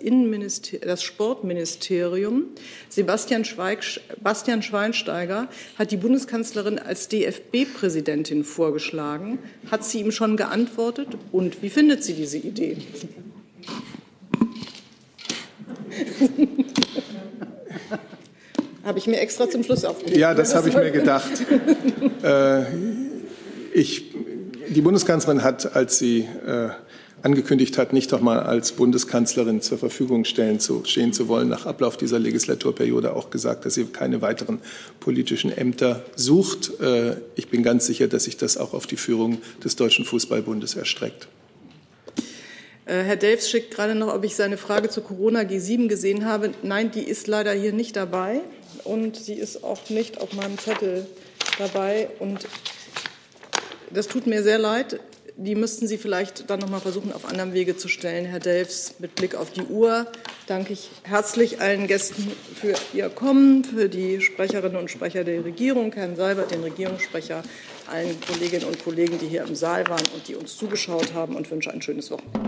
Speaker 1: das Sportministerium. Sebastian, Schweig, Bastian Schweinsteiger hat die Bundeskanzlerin als DFB-Präsidentin vorgeschlagen. Hat sie ihm schon geantwortet? Und wie findet sie diese Idee? habe ich mir extra zum Schluss aufgehoben.
Speaker 2: Ja, das habe ich mir gedacht. Äh, ich, die Bundeskanzlerin hat, als sie äh, angekündigt hat, nicht doch mal als Bundeskanzlerin zur Verfügung stellen zu, stehen zu wollen, nach Ablauf dieser Legislaturperiode auch gesagt, dass sie keine weiteren politischen Ämter sucht. Äh, ich bin ganz sicher, dass sich das auch auf die Führung des Deutschen Fußballbundes erstreckt.
Speaker 1: Äh, Herr Delfs schickt gerade noch, ob ich seine Frage zu Corona G7 gesehen habe. Nein, die ist leider hier nicht dabei und sie ist auch nicht auf meinem Zettel dabei. Und das tut mir sehr leid. Die müssten Sie vielleicht dann noch mal versuchen, auf anderem Wege zu stellen. Herr Delfs, mit Blick auf die Uhr danke ich herzlich allen Gästen für ihr Kommen, für die Sprecherinnen und Sprecher der Regierung, Herrn Seibert, den Regierungssprecher, allen Kolleginnen und Kollegen, die hier im Saal waren und die uns zugeschaut haben und wünsche ein schönes Wochenende.